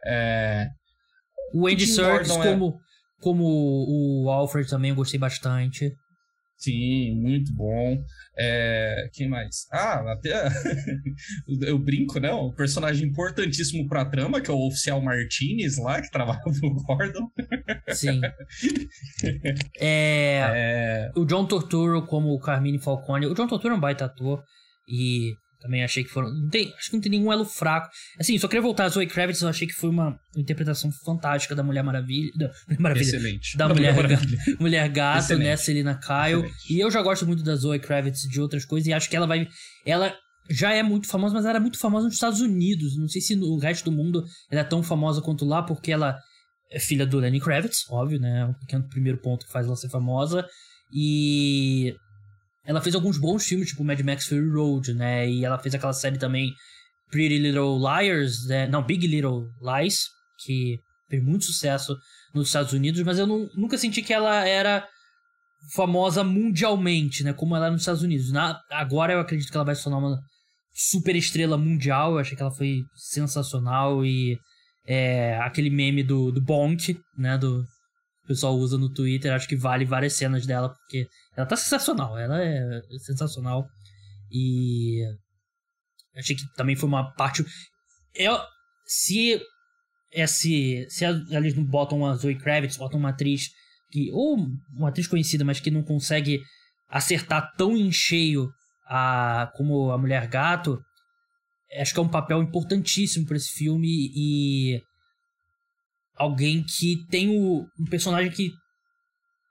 É, O Andy Serkis é- como, como o Alfred também eu gostei bastante. Sim, muito bom. É, quem mais? Ah, até eu brinco, né? O personagem importantíssimo pra trama, que é o oficial Martinez lá, que trabalha pro Gordon. Sim. é, É, o John Torturo como o Carmine Falcone. O John Torturo é um baita ator. E também achei que foram. Não tem, acho que não tem nenhum elo fraco. Assim, só queria voltar a Zoe Kravitz, eu achei que foi uma interpretação fantástica da Mulher Maravilha. Da Mulher Maravilha. excelente. Da Mulher Maravilha. Mulher Gato, Excelente. né? Selina Kyle. Excelente. E eu já gosto muito da Zoe Kravitz de outras coisas e acho que ela vai. Ela já é muito famosa, mas ela era muito famosa nos Estados Unidos. Não sei se no resto do mundo ela é tão famosa quanto lá, porque ela é filha do Lenny Kravitz, óbvio, né? Um pequeno primeiro ponto que faz ela ser famosa. E ela fez alguns bons filmes, tipo Mad Max Fury Road, né? E ela fez aquela série também Pretty Little Liars, né? não, Big Little Lies, que fez muito sucesso nos Estados Unidos, mas eu não- nunca senti que ela era famosa mundialmente, né? Como ela é nos Estados Unidos. Na- agora eu acredito que ela vai se tornar uma super estrela mundial. Eu achei que ela foi sensacional e é, aquele meme do, do Bonk, né? Do pessoal usa no Twitter. Acho que vale várias cenas dela porque ela tá sensacional. Ela é sensacional e achei que também foi uma parte. Eu, se esse, se eles não botam a Zoe Kravitz, botam uma atriz que ou uma atriz conhecida, mas que não consegue acertar tão em cheio a como a Mulher Gato, acho que é um papel importantíssimo para esse filme e alguém que tem o um personagem que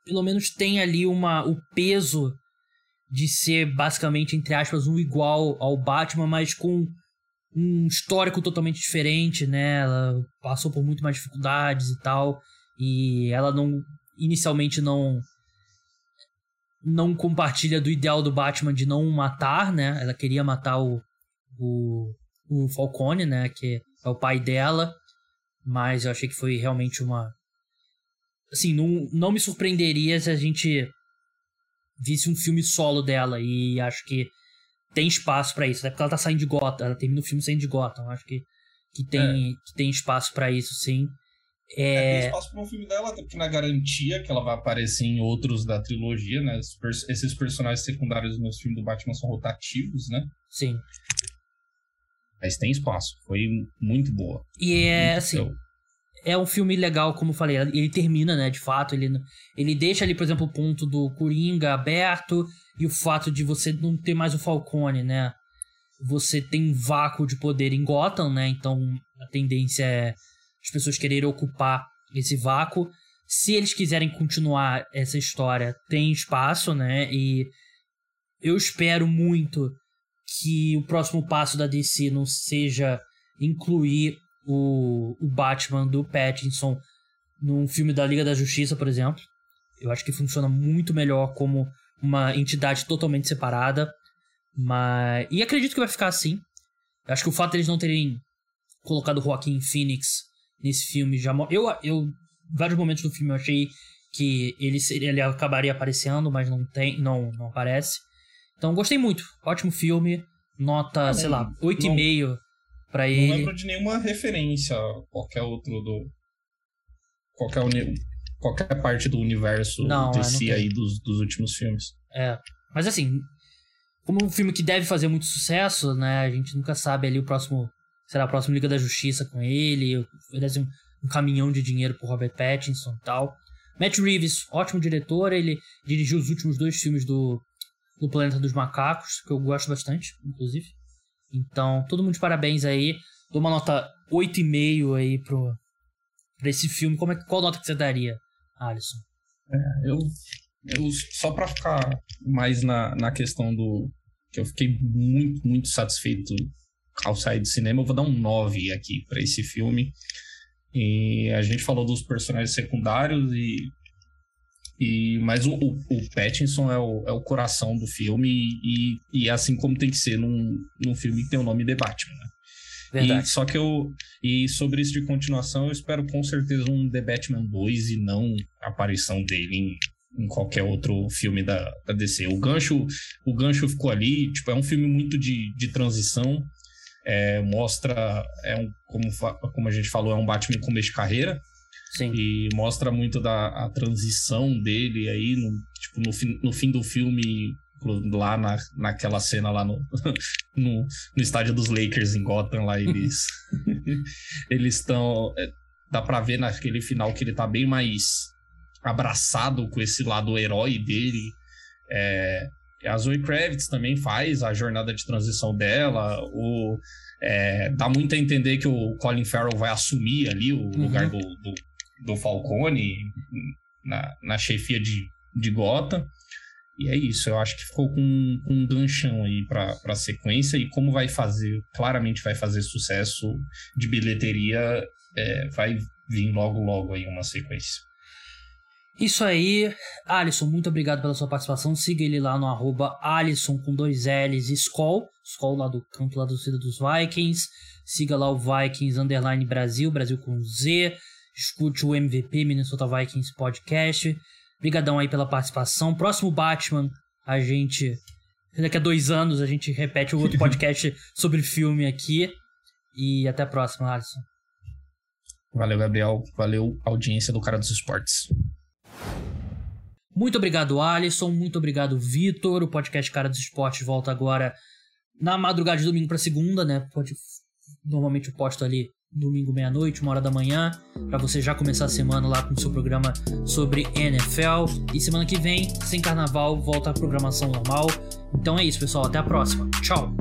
pelo menos tem ali uma o peso de ser basicamente entre aspas um igual ao Batman, mas com um histórico totalmente diferente, né? Ela passou por muito mais dificuldades e tal, e ela não inicialmente não não compartilha do ideal do Batman de não matar, né? Ela queria matar o, o, o Falcone, né? Que é o pai dela. Mas eu achei que foi realmente uma. Assim, não, não me surpreenderia se a gente visse um filme solo dela. E acho que tem espaço para isso. Até porque ela tá saindo de Gotham. Ela termina o filme saindo de Gotham. Acho que, que, tem, é. que tem espaço para isso, sim. É... é... tem espaço para um filme dela, até porque na garantia que ela vai aparecer em outros da trilogia, né? Esses personagens secundários nos filmes do Batman são rotativos, né? Sim. Mas tem espaço. Foi muito boa. E é muito assim. É um filme legal, como eu falei. Ele termina, né? De fato, ele, ele deixa ali, por exemplo, o ponto do Coringa aberto e o fato de você não ter mais o Falcone, né? Você tem um vácuo de poder em Gotham, né? Então a tendência é as pessoas quererem ocupar esse vácuo. Se eles quiserem continuar essa história, tem espaço, né? E eu espero muito que o próximo passo da DC não seja incluir o, o Batman do Pattinson num filme da Liga da Justiça, por exemplo. Eu acho que funciona muito melhor como uma entidade totalmente separada. Mas. E acredito que vai ficar assim. Eu acho que o fato deles não terem colocado o Joaquim Phoenix nesse filme já. Eu, eu. Vários momentos do filme eu achei que ele, ele acabaria aparecendo, mas não tem. Não, não aparece. Então gostei muito. Ótimo filme. Nota, sei lá, 8,5 para ele. Não lembro de nenhuma referência a qualquer outro do. Qualquer, uni... qualquer parte do universo não, DC é, aí dos, dos últimos filmes. É. Mas assim, como um filme que deve fazer muito sucesso, né? A gente nunca sabe ali o próximo. Será a próxima Liga da Justiça com ele. Oferece um, um caminhão de dinheiro pro Robert Pattinson e tal. Matt Reeves, ótimo diretor, ele dirigiu os últimos dois filmes do no Planeta dos Macacos, que eu gosto bastante, inclusive. Então, todo mundo de parabéns aí. Dou uma nota 8,5 aí pro, pra esse filme. Como é, qual nota que você daria, Alisson? É, eu, eu só pra ficar mais na, na questão do. que eu fiquei muito, muito satisfeito ao sair do cinema, eu vou dar um 9 aqui para esse filme. E a gente falou dos personagens secundários e e, mas o, o, o Pattinson é o, é o coração do filme e, e, é assim como tem que ser num, num filme que tem o nome de Batman, né? Verdade. E, só que eu. E sobre isso de continuação, eu espero com certeza um The Batman 2 e não a aparição dele em, em qualquer outro filme da, da DC. O gancho, o gancho ficou ali, tipo, é um filme muito de, de transição. É, mostra, é um, como, como a gente falou, é um Batman com de carreira. Sim. E mostra muito da a transição dele aí, no, tipo, no, fim, no fim do filme, lá na, naquela cena lá no, no, no, estádio dos Lakers em Gotham, lá eles eles estão. É, dá pra ver naquele final que ele tá bem mais abraçado com esse lado herói dele. É, a Zoe Kravitz também faz a jornada de transição dela. O, é, dá muito a entender que o Colin Farrell vai assumir ali o uhum. lugar do, do, do Falcone na, na chefia de, de Gotham. E é isso, eu acho que ficou com, com um ganchão aí pra, pra sequência e como vai fazer, claramente vai fazer sucesso de bilheteria, é, vai vir logo logo aí uma sequência. Isso aí, Alisson, muito obrigado pela sua participação. Siga ele lá no arroba Alisson com dois L's Skoll, Skoll lá do campo lá do Cida dos Vikings. Siga lá o Vikings Underline Brasil, Brasil com Z escute o MVP Minnesota Vikings Podcast. Obrigadão aí pela participação. Próximo Batman, a gente. Daqui a dois anos a gente repete o outro podcast sobre filme aqui. E até a próxima, Alisson. Valeu, Gabriel. Valeu, audiência do Cara dos Esportes. Muito obrigado, Alisson. Muito obrigado, Vitor. O podcast Cara dos Esportes volta agora na madrugada de domingo para segunda, né? Pode... Normalmente eu posto ali domingo meia-noite, uma hora da manhã, para você já começar a semana lá com o seu programa sobre NFL. E semana que vem, sem carnaval, volta a programação normal. Então é isso, pessoal. Até a próxima. Tchau!